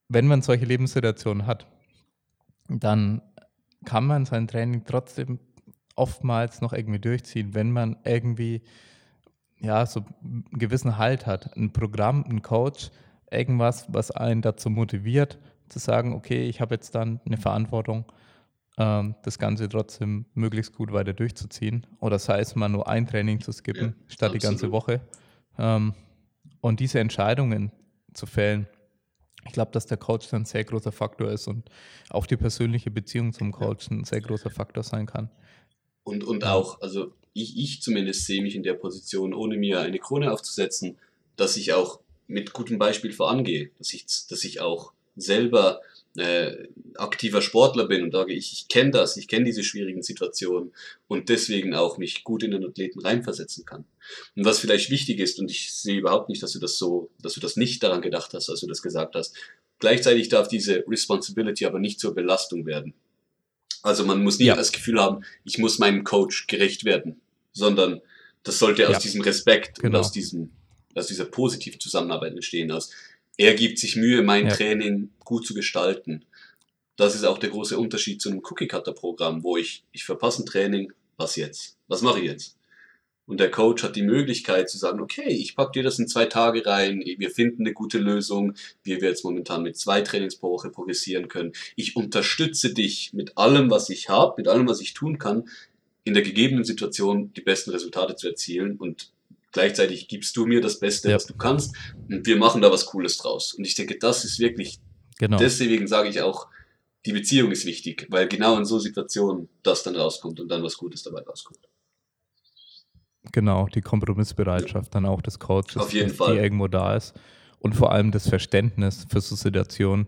wenn man solche Lebenssituationen hat, dann kann man sein Training trotzdem oftmals noch irgendwie durchziehen, wenn man irgendwie ja so einen gewissen Halt hat, ein Programm, ein Coach, irgendwas, was einen dazu motiviert, zu sagen, okay, ich habe jetzt dann eine Verantwortung, ähm, das Ganze trotzdem möglichst gut weiter durchzuziehen. Oder sei es mal nur ein Training zu skippen, ja, statt absolut. die ganze Woche. Ähm, und diese Entscheidungen zu fällen, ich glaube, dass der Coach dann ein sehr großer Faktor ist und auch die persönliche Beziehung zum Coach ein sehr großer Faktor sein kann. Und, und auch, also ich, ich zumindest sehe mich in der Position, ohne mir eine Krone aufzusetzen, dass ich auch mit gutem Beispiel vorangehe, dass ich, dass ich auch selber äh, aktiver Sportler bin und sage, ich, ich kenne das, ich kenne diese schwierigen Situationen und deswegen auch mich gut in den Athleten reinversetzen kann. Und was vielleicht wichtig ist, und ich sehe überhaupt nicht, dass du das so, dass du das nicht daran gedacht hast, als du das gesagt hast, gleichzeitig darf diese Responsibility aber nicht zur Belastung werden. Also man muss nie ja. das Gefühl haben, ich muss meinem Coach gerecht werden, sondern das sollte aus ja. diesem Respekt genau. und aus diesem, aus dieser positiven Zusammenarbeit entstehen, aus er gibt sich Mühe, mein ja. Training gut zu gestalten. Das ist auch der große Unterschied zu einem Cookie-Cutter-Programm, wo ich, ich verpasse ein Training, was jetzt? Was mache ich jetzt? Und der Coach hat die Möglichkeit zu sagen, okay, ich packe dir das in zwei Tage rein, wir finden eine gute Lösung, wie wir jetzt momentan mit zwei Trainings pro Woche progressieren können. Ich unterstütze dich mit allem, was ich habe, mit allem, was ich tun kann, in der gegebenen Situation die besten Resultate zu erzielen und gleichzeitig gibst du mir das Beste, ja. was du kannst und wir machen da was Cooles draus. Und ich denke, das ist wirklich, genau. deswegen sage ich auch, die Beziehung ist wichtig, weil genau in so Situationen das dann rauskommt und dann was Gutes dabei rauskommt. Genau, die Kompromissbereitschaft ja. dann auch des Coaches, Auf jeden die irgendwo da ist. Und vor allem das Verständnis für so Situationen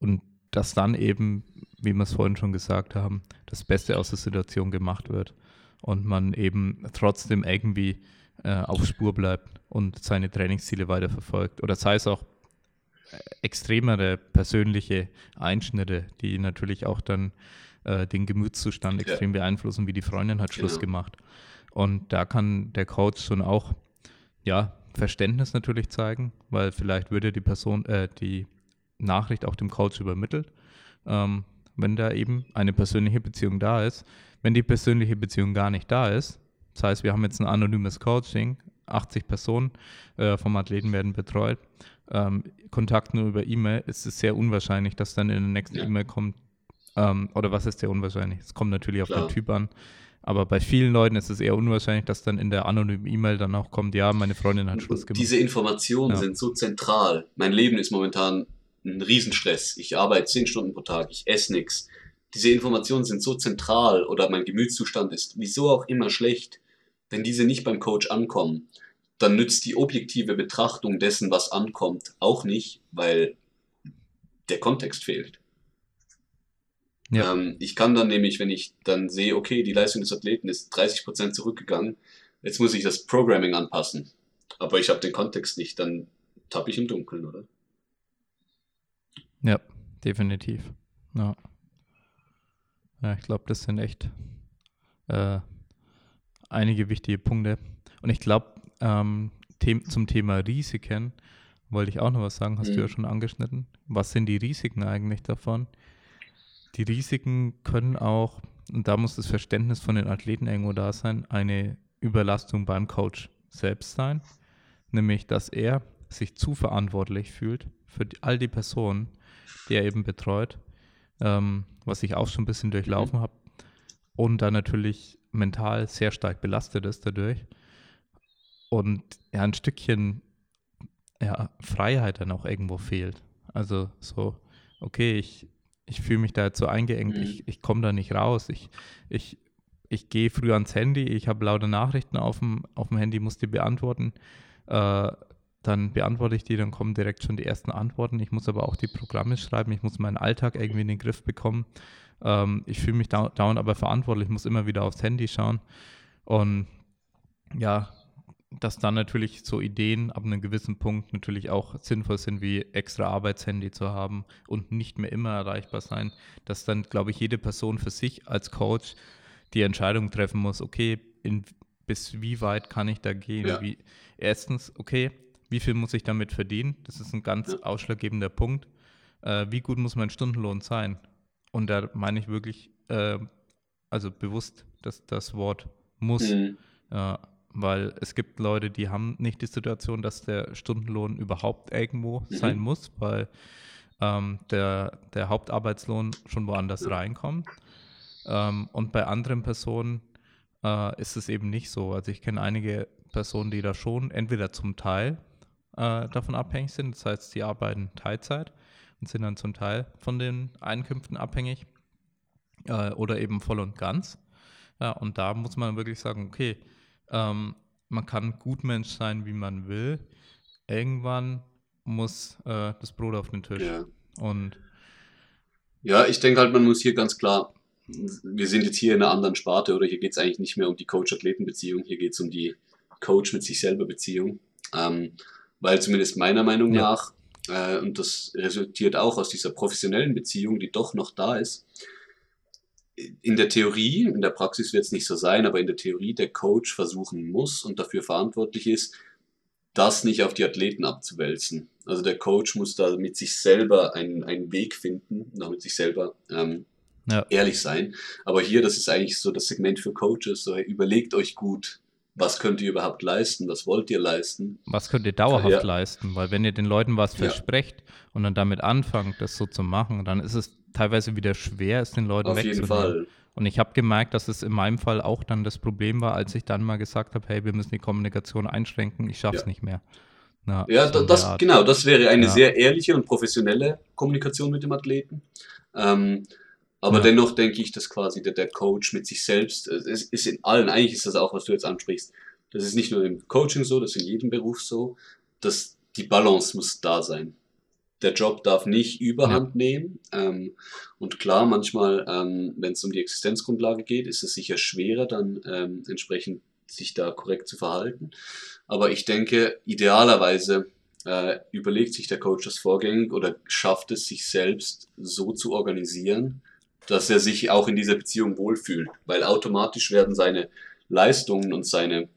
und dass dann eben, wie wir es vorhin schon gesagt haben, das Beste aus der Situation gemacht wird und man eben trotzdem irgendwie äh, auf Spur bleibt und seine Trainingsziele weiterverfolgt. Oder sei es auch äh, extremere persönliche Einschnitte, die natürlich auch dann äh, den Gemütszustand ja. extrem beeinflussen, wie die Freundin hat Schluss genau. gemacht. Und da kann der Coach schon auch ja, Verständnis natürlich zeigen, weil vielleicht würde die Person, äh, die Nachricht auch dem Coach übermittelt, ähm, wenn da eben eine persönliche Beziehung da ist. Wenn die persönliche Beziehung gar nicht da ist, das heißt, wir haben jetzt ein anonymes Coaching, 80 Personen äh, vom Athleten werden betreut. Ähm, Kontakt nur über E-Mail ist es sehr unwahrscheinlich, dass dann in der nächsten ja. E-Mail kommt, ähm, oder was ist sehr unwahrscheinlich? Es kommt natürlich auf Klar. den Typ an. Aber bei vielen Leuten ist es eher unwahrscheinlich, dass dann in der anonymen E-Mail dann auch kommt, ja, meine Freundin hat Schluss gemacht. Diese Informationen ja. sind so zentral. Mein Leben ist momentan ein Riesenstress. Ich arbeite zehn Stunden pro Tag, ich esse nichts. Diese Informationen sind so zentral oder mein Gemütszustand ist wieso auch immer schlecht wenn diese nicht beim Coach ankommen, dann nützt die objektive Betrachtung dessen, was ankommt, auch nicht, weil der Kontext fehlt. Ja. Ähm, ich kann dann nämlich, wenn ich dann sehe, okay, die Leistung des Athleten ist 30% zurückgegangen, jetzt muss ich das Programming anpassen. Aber ich habe den Kontext nicht, dann tappe ich im Dunkeln, oder? Ja, definitiv. Ja, ja ich glaube, das sind echt äh, einige wichtige Punkte. Und ich glaube, ähm, zum Thema Risiken wollte ich auch noch was sagen, hast mhm. du ja schon angeschnitten. Was sind die Risiken eigentlich davon? Die Risiken können auch, und da muss das Verständnis von den Athleten irgendwo da sein, eine Überlastung beim Coach selbst sein. Nämlich, dass er sich zu verantwortlich fühlt für die, all die Personen, die er eben betreut, ähm, was ich auch schon ein bisschen durchlaufen mhm. habe. Und dann natürlich mental sehr stark belastet ist dadurch und ja ein Stückchen ja, Freiheit dann auch irgendwo fehlt. Also so, okay, ich, ich fühle mich da jetzt so eingeengt, mhm. ich, ich komme da nicht raus, ich, ich, ich gehe früh ans Handy, ich habe laute Nachrichten auf dem, auf dem Handy, muss die beantworten. Äh, dann beantworte ich die, dann kommen direkt schon die ersten Antworten. Ich muss aber auch die Programme schreiben, ich muss meinen Alltag irgendwie in den Griff bekommen. Ähm, ich fühle mich dauernd aber verantwortlich, muss immer wieder aufs Handy schauen. Und ja, dass dann natürlich so Ideen ab einem gewissen Punkt natürlich auch sinnvoll sind, wie extra Arbeitshandy zu haben und nicht mehr immer erreichbar sein, dass dann, glaube ich, jede Person für sich als Coach die Entscheidung treffen muss, okay, in, bis wie weit kann ich da gehen? Ja. Wie, erstens, okay, wie viel muss ich damit verdienen? Das ist ein ganz Ja. ausschlaggebender Punkt. Äh, wie gut muss mein Stundenlohn sein? Und da meine ich wirklich, äh, also bewusst das, das Wort muss. Mhm. Äh, weil es gibt Leute, die haben nicht die Situation, dass der Stundenlohn überhaupt irgendwo Mhm. sein muss, weil ähm, der, der Hauptarbeitslohn schon woanders reinkommt. Ähm, und bei anderen Personen äh, ist es eben nicht so. Also ich kenne einige Personen, die da schon entweder zum Teil äh, davon abhängig sind, das heißt, sie arbeiten Teilzeit und sind dann zum Teil von den Einkünften abhängig äh, oder eben voll und ganz. Ja, und da muss man wirklich sagen, okay, ähm, man kann Gutmensch sein, wie man will. Irgendwann muss äh, das Brot auf den Tisch. Ja. Und Ja, ich denke halt, man muss hier ganz klar, wir sind jetzt hier in einer anderen Sparte oder hier geht es eigentlich nicht mehr um die Coach-Athleten-Beziehung, hier geht es um die Coach mit sich selber Beziehung. Ähm, weil zumindest meiner Meinung Ja. nach, äh, und das resultiert auch aus dieser professionellen Beziehung, die doch noch da ist, in der Theorie, in der Praxis wird es nicht so sein, aber in der Theorie der Coach versuchen muss und dafür verantwortlich ist, das nicht auf die Athleten abzuwälzen. Also der Coach muss da mit sich selber einen, einen Weg finden, auch mit sich selber ähm, Ja. ehrlich sein. Aber hier, das ist eigentlich so das Segment für Coaches, so überlegt euch gut, was könnt ihr überhaupt leisten, was wollt ihr leisten. was könnt ihr dauerhaft Ja. leisten? Weil wenn ihr den Leuten was Ja. versprecht und dann damit anfangt, das so zu machen, dann ist es teilweise wieder schwer, es den Leuten Auf jeden wegzunehmen. Fall. Und ich habe gemerkt, dass es in meinem Fall auch dann das Problem war, als ich dann mal gesagt habe, hey, wir müssen die Kommunikation einschränken, ich schaff's Ja. nicht mehr. Na, Ja, so das, genau, das wäre eine Ja. sehr ehrliche und professionelle Kommunikation mit dem Athleten. Ähm, aber Ja. dennoch denke ich, dass quasi der, der Coach mit sich selbst, äh, es ist in allen, eigentlich ist das auch, was du jetzt ansprichst, das ist nicht nur im Coaching so, das ist in jedem Beruf so, dass die Balance muss da sein. Der Job darf nicht überhand nehmen. Ähm, und klar, manchmal, ähm, wenn es um die Existenzgrundlage geht, ist es sicher schwerer, dann ähm, entsprechend sich da korrekt zu verhalten. Aber ich denke, idealerweise äh, überlegt sich der Coach das vorgängig oder schafft es sich selbst so zu organisieren, dass er sich auch in dieser Beziehung wohlfühlt. Weil automatisch werden seine Leistungen und seine,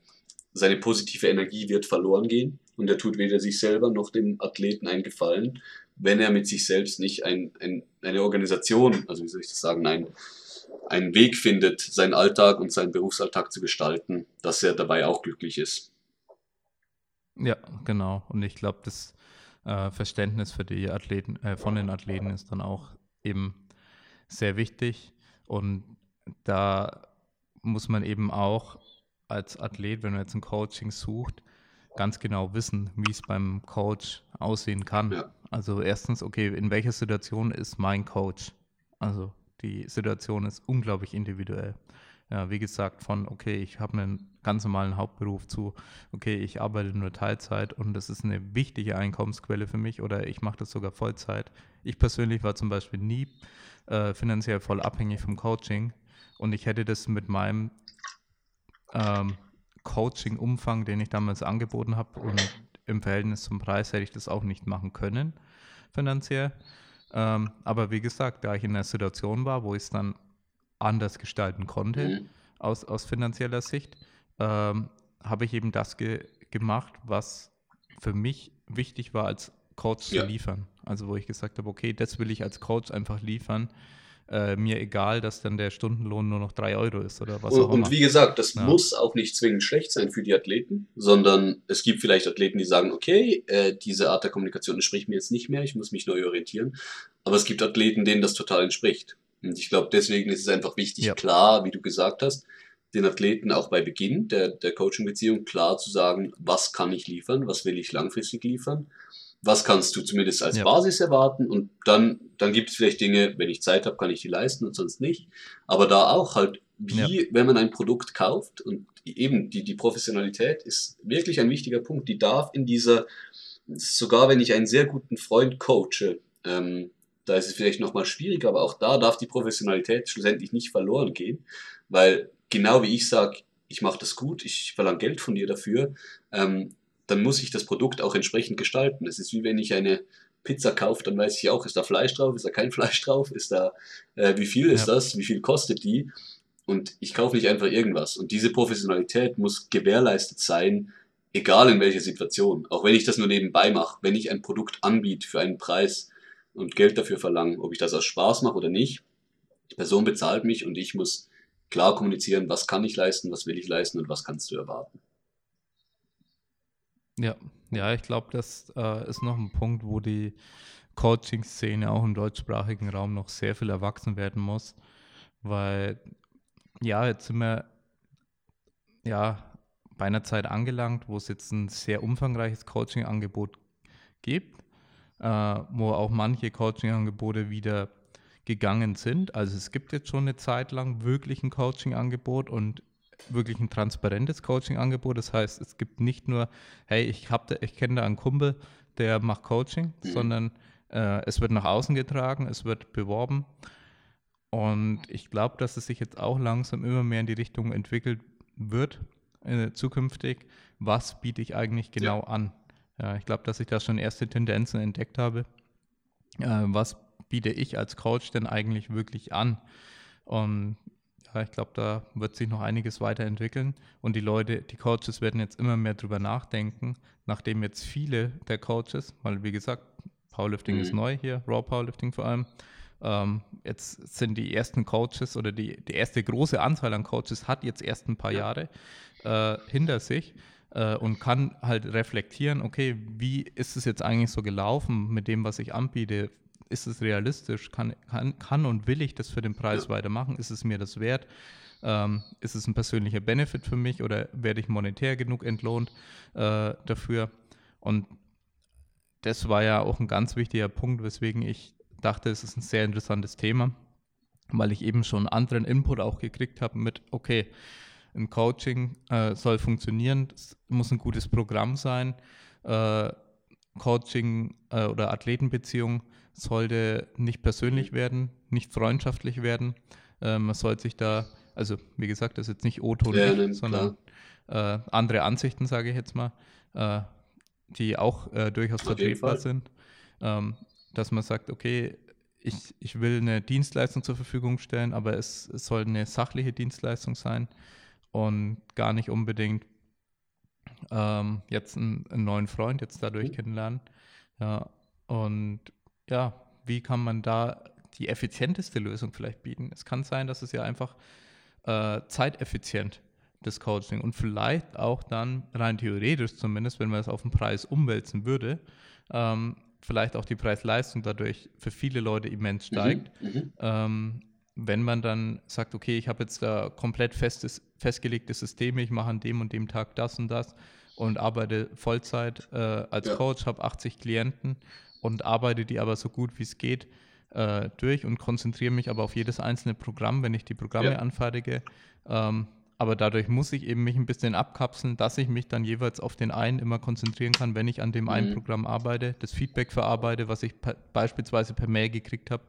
seine positive Energie wird verloren gehen. Und er tut weder sich selber noch dem Athleten einen Gefallen, wenn er mit sich selbst nicht ein, ein, eine Organisation, also wie soll ich das sagen, ein, einen Weg findet, seinen Alltag und seinen Berufsalltag zu gestalten, dass er dabei auch glücklich ist. Ja, genau. Und ich glaube, das äh, Verständnis für die Athleten, äh, von den Athleten ist dann auch eben sehr wichtig. Und da muss man eben auch als Athlet, wenn man jetzt ein Coaching sucht, ganz genau wissen, wie es beim Coach aussehen kann. Ja. Also erstens, okay, in welcher Situation ist mein Coach? Also die Situation ist unglaublich individuell. Ja, wie gesagt, von, okay, ich habe einen ganz normalen Hauptberuf zu, okay, ich arbeite nur Teilzeit und das ist eine wichtige Einkommensquelle für mich oder ich mache das sogar Vollzeit. Ich persönlich war zum Beispiel nie äh, finanziell voll abhängig vom Coaching und ich hätte das mit meinem ähm, Coaching-Umfang, den ich damals angeboten habe und im Verhältnis zum Preis hätte ich das auch nicht machen können, finanziell. Ähm, aber wie gesagt, da ich in einer Situation war, wo ich es dann anders gestalten konnte, Mhm. aus, aus finanzieller Sicht, ähm, habe ich eben das ge gemacht, was für mich wichtig war, als Coach Ja. zu liefern. Also wo ich gesagt habe, okay, das will ich als Coach einfach liefern. Äh, mir egal, dass dann der Stundenlohn nur noch drei Euro ist oder was Und, auch immer. und wie gesagt, das Ja. muss auch nicht zwingend schlecht sein für die Athleten, sondern es gibt vielleicht Athleten, die sagen, okay, äh, diese Art der Kommunikation entspricht mir jetzt nicht mehr, ich muss mich neu orientieren. Aber es gibt Athleten, denen das total entspricht. Und ich glaube, deswegen ist es einfach wichtig, Ja. klar, wie du gesagt hast, den Athleten auch bei Beginn der, der Coaching-Beziehung klar zu sagen, was kann ich liefern, was will ich langfristig liefern, was kannst du zumindest als Ja. Basis erwarten und dann, dann gibt es vielleicht Dinge, wenn ich Zeit habe, kann ich die leisten und sonst nicht. Aber da auch halt, wie wenn man ein Produkt kauft und eben die, die Professionalität ist wirklich ein wichtiger Punkt, die darf in dieser, sogar wenn ich einen sehr guten Freund coache, ähm, da ist es vielleicht nochmal schwieriger, aber auch da darf die Professionalität schlussendlich nicht verloren gehen, weil genau wie ich sage, ich mache das gut, ich verlange Geld von dir dafür, ähm, dann muss ich das Produkt auch entsprechend gestalten. Es ist wie wenn ich eine Pizza kaufe, dann weiß ich auch, ist da Fleisch drauf, ist da kein Fleisch drauf, ist da, äh, wie viel ist Ja. das, wie viel kostet die? Und ich kaufe nicht einfach irgendwas. Und diese Professionalität muss gewährleistet sein, egal in welcher Situation. Auch wenn ich das nur nebenbei mache, wenn ich ein Produkt anbiete für einen Preis und Geld dafür verlange, ob ich das aus Spaß mache oder nicht, die Person bezahlt mich und ich muss klar kommunizieren, was kann ich leisten, was will ich leisten und was kannst du erwarten. Ja, ja, ich glaube, das äh, ist noch ein Punkt, wo die Coaching-Szene auch im deutschsprachigen Raum noch sehr viel erwachsen werden muss, weil ja, jetzt sind wir ja bei einer Zeit angelangt, wo es jetzt ein sehr umfangreiches Coaching-Angebot gibt, äh, wo auch manche Coaching-Angebote wieder gegangen sind. Also es gibt jetzt schon eine Zeit lang wirklich ein Coaching-Angebot und wirklich ein transparentes Coaching-Angebot. Das heißt, es gibt nicht nur, hey, ich, ich kenne da einen Kumpel, der macht Coaching, mhm. sondern äh, es wird nach außen getragen, es wird beworben. Und ich glaube, dass es sich jetzt auch langsam immer mehr in die Richtung entwickelt wird, äh, zukünftig. Was biete ich eigentlich genau ja. an? Ja, ich glaube, dass ich da schon erste Tendenzen entdeckt habe. Äh, was biete ich als Coach denn eigentlich wirklich an? Und ja, ich glaube, da wird sich noch einiges weiterentwickeln und die Leute, die Coaches werden jetzt immer mehr drüber nachdenken, nachdem jetzt viele der Coaches, weil wie gesagt, Powerlifting mhm. ist neu hier, Raw Powerlifting vor allem, ähm, jetzt sind die ersten Coaches oder die, die erste große Anzahl an Coaches hat jetzt erst ein paar Jahre äh, hinter sich äh, und kann halt reflektieren, okay, wie ist es jetzt eigentlich so gelaufen mit dem, was ich anbiete? Ist es realistisch? Kann, kann, kann und will ich das für den Preis ja. weitermachen? Ist es mir das wert? Ähm, ist es ein persönlicher Benefit für mich oder werde ich monetär genug entlohnt äh, dafür? Und das war ja auch ein ganz wichtiger Punkt, weswegen ich dachte, es ist ein sehr interessantes Thema, weil ich eben schon anderen Input auch gekriegt habe mit, okay, ein Coaching äh, soll funktionieren, es muss ein gutes Programm sein, äh, Coaching äh, oder Athletenbeziehung sollte nicht persönlich werden, nicht freundschaftlich werden. Äh, man sollte sich da, also wie gesagt, das ist jetzt nicht O-Ton, ja, sondern äh, andere Ansichten, sage ich jetzt mal, äh, die auch äh, durchaus vertretbar sind. Ähm, dass man sagt, okay, ich, ich will eine Dienstleistung zur Verfügung stellen, aber es, es soll eine sachliche Dienstleistung sein und gar nicht unbedingt ähm, jetzt einen, einen, neuen Freund jetzt dadurch mhm. kennenlernen. Ja, und ja, wie kann man da die effizienteste Lösung vielleicht bieten? Es kann sein, dass es ja einfach äh, zeiteffizient das Coaching und vielleicht auch dann rein theoretisch zumindest, wenn man es auf den Preis umwälzen würde, ähm, vielleicht auch die Preis-Leistung dadurch für viele Leute immens mhm, steigt. Mhm, ähm, wenn man dann sagt, okay, ich habe jetzt da komplett festes, festgelegte Systeme, ich mache an dem und dem Tag das und das und arbeite Vollzeit äh, als ja. Coach, habe 80 Klienten und arbeite die aber so gut wie es geht äh, durch und konzentriere mich aber auf jedes einzelne Programm, wenn ich die Programme ja. anfertige. Ähm, aber dadurch muss ich eben mich ein bisschen abkapseln, dass ich mich dann jeweils auf den einen immer konzentrieren kann, wenn ich an dem mhm. einen Programm arbeite, das Feedback verarbeite, was ich beispielsweise per Mail gekriegt habe.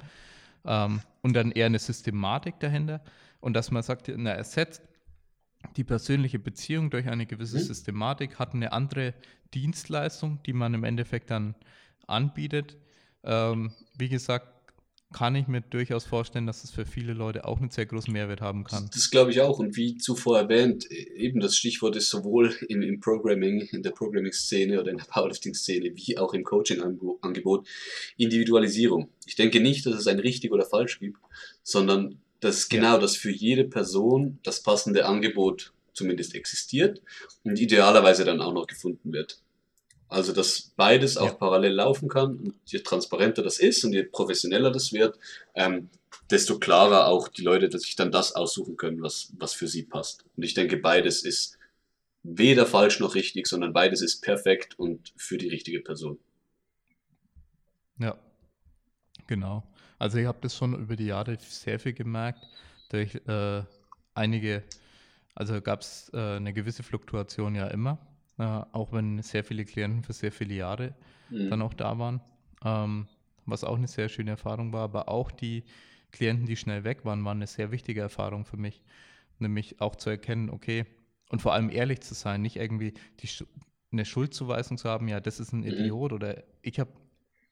Ähm, und dann eher eine Systematik dahinter. Und dass man sagt, na, ersetzt die persönliche Beziehung durch eine gewisse mhm. Systematik, hat eine andere Dienstleistung, die man im Endeffekt dann anbietet. Ähm, wie gesagt, kann ich mir durchaus vorstellen, dass es für viele Leute auch einen sehr großen Mehrwert haben kann. Das, das glaube ich auch. Und wie zuvor erwähnt, eben das Stichwort ist sowohl im, im Programming, in der Programming-Szene oder in der Powerlifting-Szene, wie auch im Coaching-Angebot Individualisierung. Ich denke nicht, dass es ein richtig oder falsch gibt, sondern dass genau, ja. dass für jede Person das passende Angebot zumindest existiert und idealerweise dann auch noch gefunden wird. Also, dass beides auch ja. parallel laufen kann. Und je transparenter das ist und je professioneller das wird, ähm, desto klarer auch die Leute, dass sich dann das aussuchen können, was, was für sie passt. Und ich denke, beides ist weder falsch noch richtig, sondern beides ist perfekt und für die richtige Person. Ja, genau. Also ich habe das schon über die Jahre sehr viel gemerkt, durch äh, einige, also gab es äh, eine gewisse Fluktuation ja immer äh, auch wenn sehr viele Klienten für sehr viele Jahre mhm. dann auch da waren, ähm, was auch eine sehr schöne Erfahrung war, aber auch die Klienten, die schnell weg waren, waren eine sehr wichtige Erfahrung für mich, nämlich auch zu erkennen, okay, und vor allem ehrlich zu sein, nicht irgendwie die, eine Schuldzuweisung zu haben, ja, das ist ein mhm. Idiot oder ich habe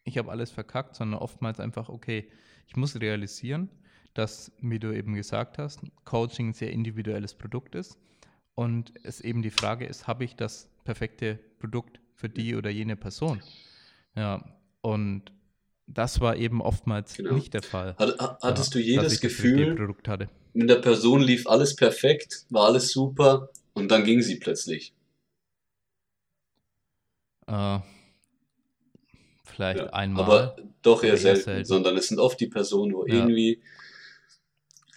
ich hab alles verkackt, sondern oftmals einfach, okay, ich muss realisieren, dass, wie du eben gesagt hast, Coaching ein sehr individuelles Produkt ist und es eben die Frage ist, habe ich das perfekte Produkt für die oder jene Person? Ja, und das war eben oftmals Genau. nicht der Fall. Hat, ha- hattest ja, du jedes Gefühl, mit der Person lief alles perfekt, war alles super und dann ging sie plötzlich. Äh, vielleicht Ja, einmal. Aber doch eher selten, selten. sondern es sind oft die Personen, wo Ja. irgendwie,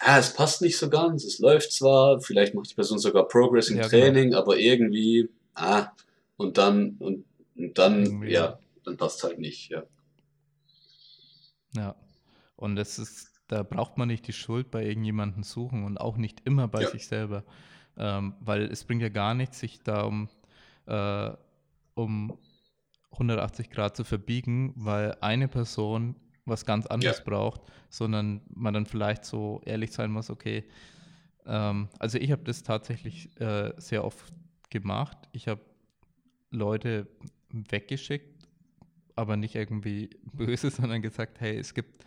ah, es passt nicht so ganz, es läuft zwar, vielleicht macht die Person sogar Progress im Ja, genau. Training, aber irgendwie, ah, und dann, und, und dann, Irgendwie, ja, dann passt halt nicht, ja. Ja. Und das ist, da braucht man nicht die Schuld bei irgendjemandem suchen und auch nicht immer bei Ja. sich selber. Ähm, weil es bringt ja gar nichts, sich da um, äh, um 180 Grad zu verbiegen, weil eine Person was ganz anderes Ja. braucht, sondern man dann vielleicht so ehrlich sein muss, okay, ähm, also ich habe das tatsächlich äh, sehr oft gemacht. Ich habe Leute weggeschickt, aber nicht irgendwie böse, sondern gesagt, hey, es gibt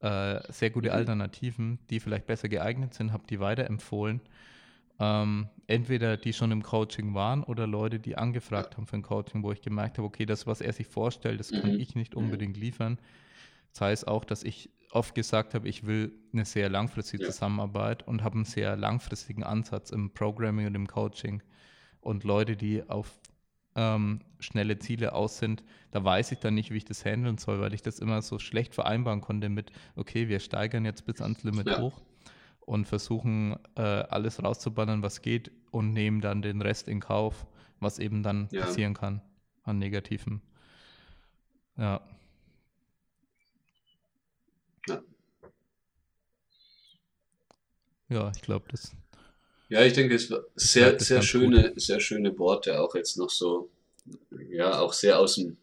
äh, sehr gute Mhm. Alternativen, die vielleicht besser geeignet sind, habe die weiterempfohlen. Ähm, entweder die schon im Coaching waren oder Leute, die angefragt haben für ein Coaching, wo ich gemerkt habe, okay, das, was er sich vorstellt, das kann Mhm. ich nicht Mhm. unbedingt liefern. Das heißt auch, dass ich oft gesagt habe, ich will eine sehr langfristige Ja. Zusammenarbeit und habe einen sehr langfristigen Ansatz im Programming und im Coaching. Und Leute, die auf ähm, schnelle Ziele aus sind, da weiß ich dann nicht, wie ich das handeln soll, weil ich das immer so schlecht vereinbaren konnte mit, okay, wir steigern jetzt bis ans Limit Ja. hoch und versuchen äh, alles rauszuballern, was geht und nehmen dann den Rest in Kauf, was eben dann Ja. passieren kann an Negativen. Ja. Ja. Ja, ich glaube, das. Ja, ich denke, es war sehr, sehr schöne, sehr schöne Worte, auch jetzt noch so, ja, auch sehr aus dem,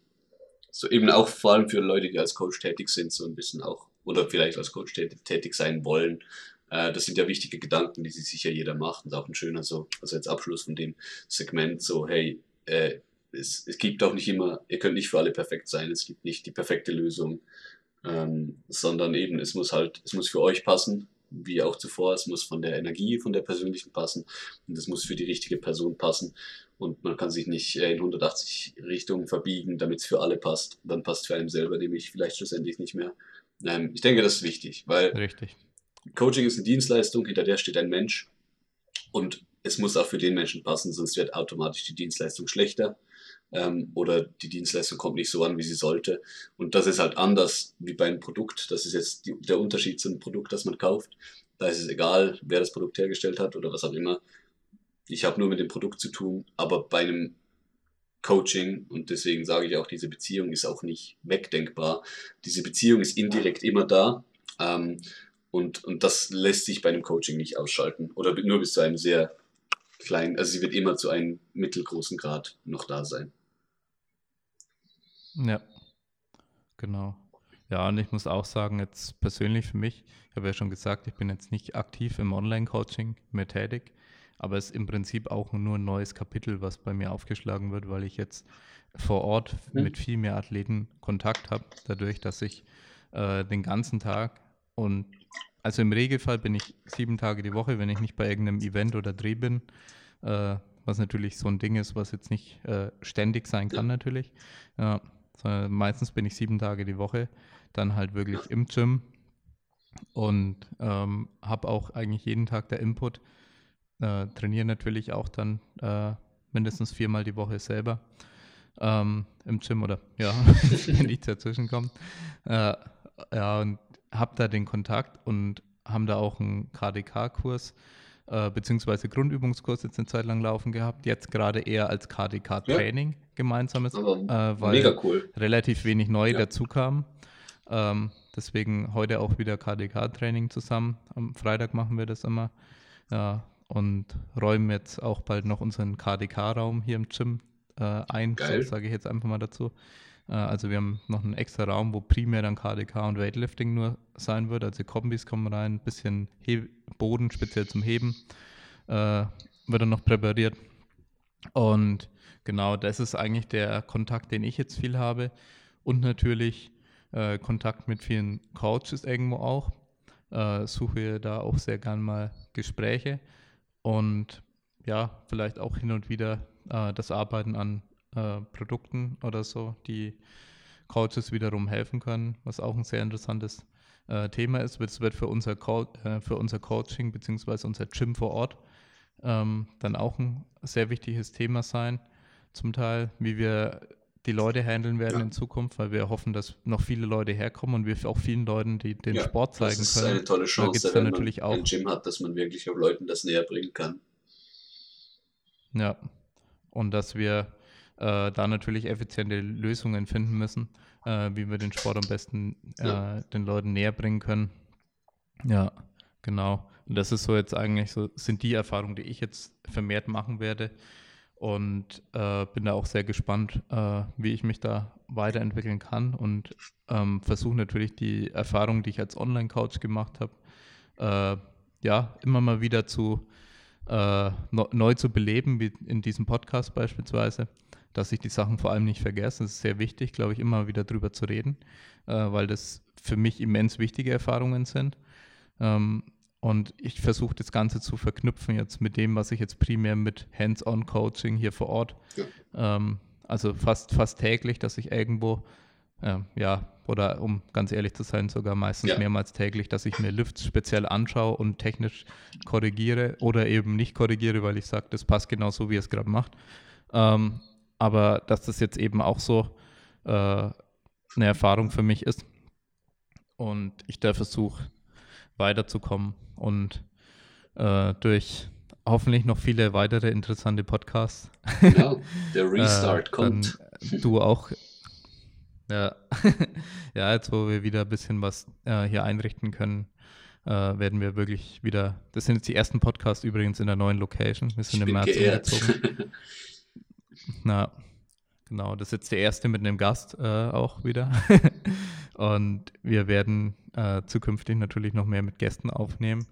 so eben auch vor allem für Leute, die als Coach tätig sind, so ein bisschen auch, oder vielleicht als Coach tätig, tätig sein wollen. Äh, das sind ja wichtige Gedanken, die sich sicher jeder macht und auch ein schöner so, also als Abschluss von dem Segment, so, hey, äh, es, es gibt auch nicht immer, ihr könnt nicht für alle perfekt sein, es gibt nicht die perfekte Lösung, ähm, sondern eben, es muss halt, es muss für euch passen, wie auch zuvor, es muss von der Energie, von der persönlichen passen und es muss für die richtige Person passen und man kann sich nicht äh, in 180 Richtungen verbiegen, damit es für alle passt. Dann passt für einen selber nämlich vielleicht schlussendlich nicht mehr. Ähm, ich denke, das ist wichtig, weil Richtig. Coaching ist eine Dienstleistung, hinter der steht ein Mensch und es muss auch für den Menschen passen, sonst wird automatisch die Dienstleistung schlechter ähm, oder die Dienstleistung kommt nicht so an, wie sie sollte. Und das ist halt anders wie beim Produkt. Das ist jetzt die, der Unterschied zu einem Produkt, das man kauft. Da ist es egal, wer das Produkt hergestellt hat oder was auch immer. Ich habe nur mit dem Produkt zu tun, aber bei einem Coaching und deswegen sage ich auch, diese Beziehung ist auch nicht wegdenkbar. Diese Beziehung ist indirekt immer da. Ähm, und, und das lässt sich bei einem Coaching nicht ausschalten. Oder nur bis zu einem sehr kleinen, also sie wird immer zu einem mittelgroßen Grad noch da sein. Ja, genau. Ja, und ich muss auch sagen, jetzt persönlich für mich, ich habe ja schon gesagt, ich bin jetzt nicht aktiv im Online-Coaching mehr tätig, aber es ist im Prinzip auch nur ein neues Kapitel, was bei mir aufgeschlagen wird, weil ich jetzt vor Ort Mhm. mit viel mehr Athleten Kontakt habe, dadurch, dass ich äh, den ganzen Tag und also im Regelfall bin ich sieben Tage die Woche, wenn ich nicht bei irgendeinem Event oder Dreh bin, äh, was natürlich so ein Ding ist, was jetzt nicht äh, ständig sein kann natürlich. Ja, sondern meistens bin ich sieben Tage die Woche, dann halt wirklich im Gym und ähm, habe auch eigentlich jeden Tag der Input. Äh, trainiere natürlich auch dann äh, mindestens viermal die Woche selber ähm, im Gym oder ja, wenn nichts dazwischen kommt. Äh, ja, und habe da den Kontakt und haben da auch einen KDK-Kurs äh, beziehungsweise Grundübungskurs jetzt eine Zeit lang laufen gehabt. Jetzt gerade eher als KDK-Training gemeinsames, Aber äh, weil cool. relativ wenig neu Ja. dazu kam. Ähm, deswegen heute auch wieder KDK-Training zusammen. Am Freitag machen wir das immer. Ja, und räumen jetzt auch bald noch unseren KDK-Raum hier im Gym äh, ein, sage ich jetzt einfach mal dazu. Äh, also wir haben noch einen extra Raum, wo primär dann KDK und Weightlifting nur sein wird. Also Kombis kommen rein, ein bisschen He Boden speziell zum Heben äh, wird dann noch präpariert. Und genau, das ist eigentlich der Kontakt, den ich jetzt viel habe. Und natürlich äh, Kontakt mit vielen Coaches irgendwo auch. äh, suche da auch sehr gern mal Gespräche und ja, vielleicht auch hin und wieder äh, das Arbeiten an äh, Produkten oder so, die Coaches wiederum helfen können, was auch ein sehr interessantes äh, Thema ist. Es wird für unser, Co äh, für unser Coaching bzw. unser Gym vor Ort ähm, dann auch ein sehr wichtiges Thema sein, zum Teil, wie wir die Leute handeln werden ja. in Zukunft, weil wir hoffen, dass noch viele Leute herkommen und wir auch vielen Leuten die den ja, Sport zeigen können. Das ist eine tolle Chance, da wenn natürlich man auch ein Gym hat, dass man wirklich auch Leuten das näher bringen kann. Ja, und dass wir äh, da natürlich effiziente Lösungen finden müssen, äh, wie wir den Sport am besten äh, ja. den Leuten näher bringen können. Ja, genau. Und das ist so jetzt eigentlich so, sind die Erfahrungen, die ich jetzt vermehrt machen werde. Und äh, bin da auch sehr gespannt, äh, wie ich mich da weiterentwickeln kann und ähm, versuche natürlich die Erfahrungen, die ich als Online-Coach gemacht habe, äh, ja, immer mal wieder zu äh, neu zu beleben, wie in diesem Podcast beispielsweise, dass ich die Sachen vor allem nicht vergesse. Es ist sehr wichtig, glaube ich, immer wieder drüber zu reden, äh, weil das für mich immens wichtige Erfahrungen sind. Ähm, und ich versuche das Ganze zu verknüpfen jetzt mit dem, was ich jetzt primär mit Hands-on-Coaching hier vor Ort, ja. ähm, also fast, fast täglich, dass ich irgendwo, äh, ja, oder um ganz ehrlich zu sein, sogar meistens ja. mehrmals täglich, dass ich mir Lifts speziell anschaue und technisch korrigiere oder eben nicht korrigiere, weil ich sage, das passt genau so, wie es gerade macht. Ähm, aber dass das jetzt eben auch so äh, eine Erfahrung für mich ist und ich da versuche, weiterzukommen und äh, durch hoffentlich noch viele weitere interessante Podcasts. Genau, der Restart äh, kommt. Du auch. Ja. ja, jetzt wo wir wieder ein bisschen was äh, hier einrichten können, äh, werden wir wirklich wieder. Das sind jetzt die ersten Podcasts übrigens in der neuen Location. Wir sind ich im März umgezogen. Na, genau. Das ist jetzt der erste mit einem Gast äh, auch wieder. Und wir werden äh, zukünftig natürlich noch mehr mit Gästen aufnehmen.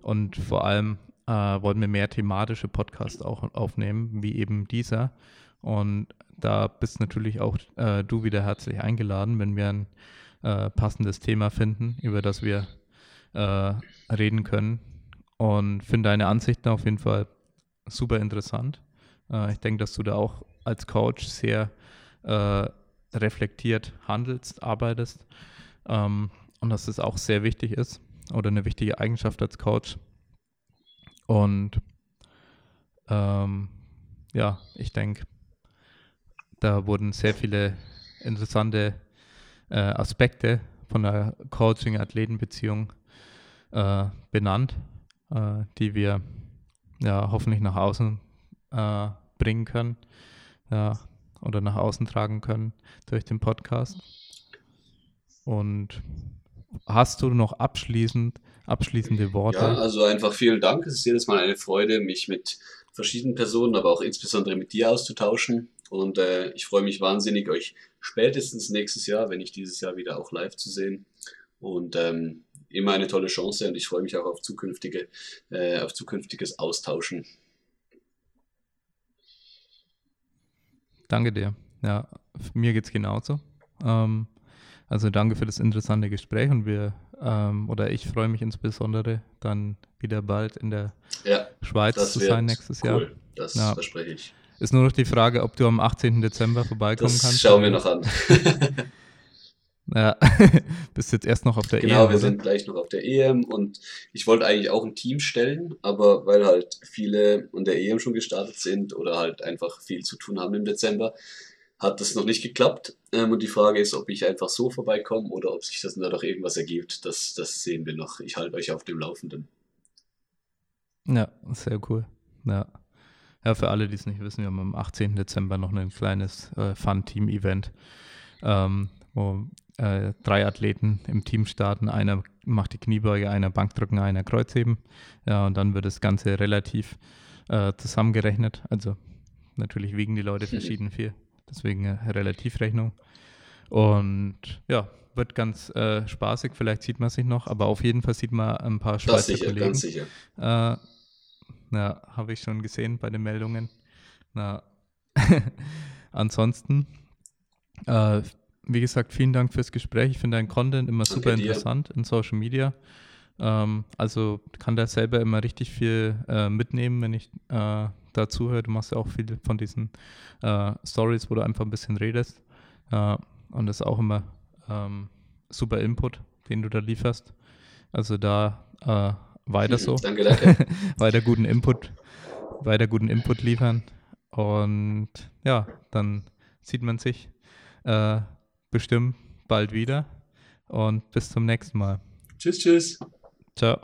Und vor allem äh, wollen wir mehr thematische Podcasts auch aufnehmen, wie eben dieser. Und da bist natürlich auch äh, du wieder herzlich eingeladen, wenn wir ein äh, passendes Thema finden, über das wir äh, reden können. Und finde deine Ansichten auf jeden Fall super interessant. Äh, ich denke, dass du da auch als Coach sehr reflektiert handelst, arbeitest ähm, und dass es auch sehr wichtig ist oder eine wichtige Eigenschaft als Coach. Und ähm, ja, ich denke, da wurden sehr viele interessante äh, Aspekte von der Coaching-Athleten-Beziehung äh, benannt, äh, die wir ja hoffentlich nach außen äh, bringen können. Ja, oder nach außen tragen können durch den Podcast. Und hast du noch abschließend, abschließende Worte? Ja, also einfach vielen Dank. Es ist jedes Mal eine Freude, mich mit verschiedenen Personen, aber auch insbesondere mit dir auszutauschen. Und äh, ich freue mich wahnsinnig, euch spätestens nächstes Jahr, wenn nicht dieses Jahr wieder auch live zu sehen. Und ähm, immer eine tolle Chance und ich freue mich auch auf zukünftige, äh, auf zukünftiges Austauschen. Danke dir. Ja, mir geht es genauso. Ähm, also danke für das interessante Gespräch und wir, ähm, oder ich freue mich insbesondere dann wieder bald in der ja, Schweiz zu sein nächstes cool. Jahr. Das ja. verspreche ich. Ist nur noch die Frage, ob du am 18. Dezember vorbeikommen das kannst. Schauen wir noch an. Ja, bist jetzt erst noch auf der genau, EM. Genau, wir oder? sind gleich noch auf der EM und ich wollte eigentlich auch ein Team stellen, aber weil halt viele und der EM schon gestartet sind oder halt einfach viel zu tun haben im Dezember, hat das noch nicht geklappt. Ähm, und die Frage ist, ob ich einfach so vorbeikomme oder ob sich das noch irgendwas ergibt. Das, das sehen wir noch. Ich halte euch auf dem Laufenden. Ja, sehr cool. Ja. Ja, für alle, die es nicht wissen, wir haben am 18. Dezember noch ein kleines äh, Fun-Team-Event, ähm, wo äh, drei Athleten im Team starten. Einer macht die Kniebeuge, einer Bankdrücken, einer Kreuzheben. Ja, und dann wird das Ganze relativ äh, zusammengerechnet. Also natürlich wiegen die Leute verschieden viel. Deswegen äh, Relativrechnung. Und ja, wird ganz äh, spaßig. Vielleicht sieht man sich noch, aber auf jeden Fall sieht man ein paar Schweizer das sicher, Kollegen. Ganz sicher. Äh, na, habe ich schon gesehen bei den Meldungen. Na, ansonsten äh, wie gesagt, vielen Dank fürs Gespräch. Ich finde deinen Content immer super interessant in Social Media. Ähm, also kann da selber immer richtig viel äh, mitnehmen, wenn ich äh, da zuhöre. Du machst ja auch viele von diesen äh, Stories, wo du einfach ein bisschen redest. Äh, und das ist auch immer ähm, super Input, den du da lieferst. Also da äh, weiter so. Danke, danke. weiter guten Input, weiter guten Input liefern. Und ja, dann sieht man sich äh, bestimmt bald wieder. Und bis zum nächsten Mal. tschüss, tschüss. Ciao.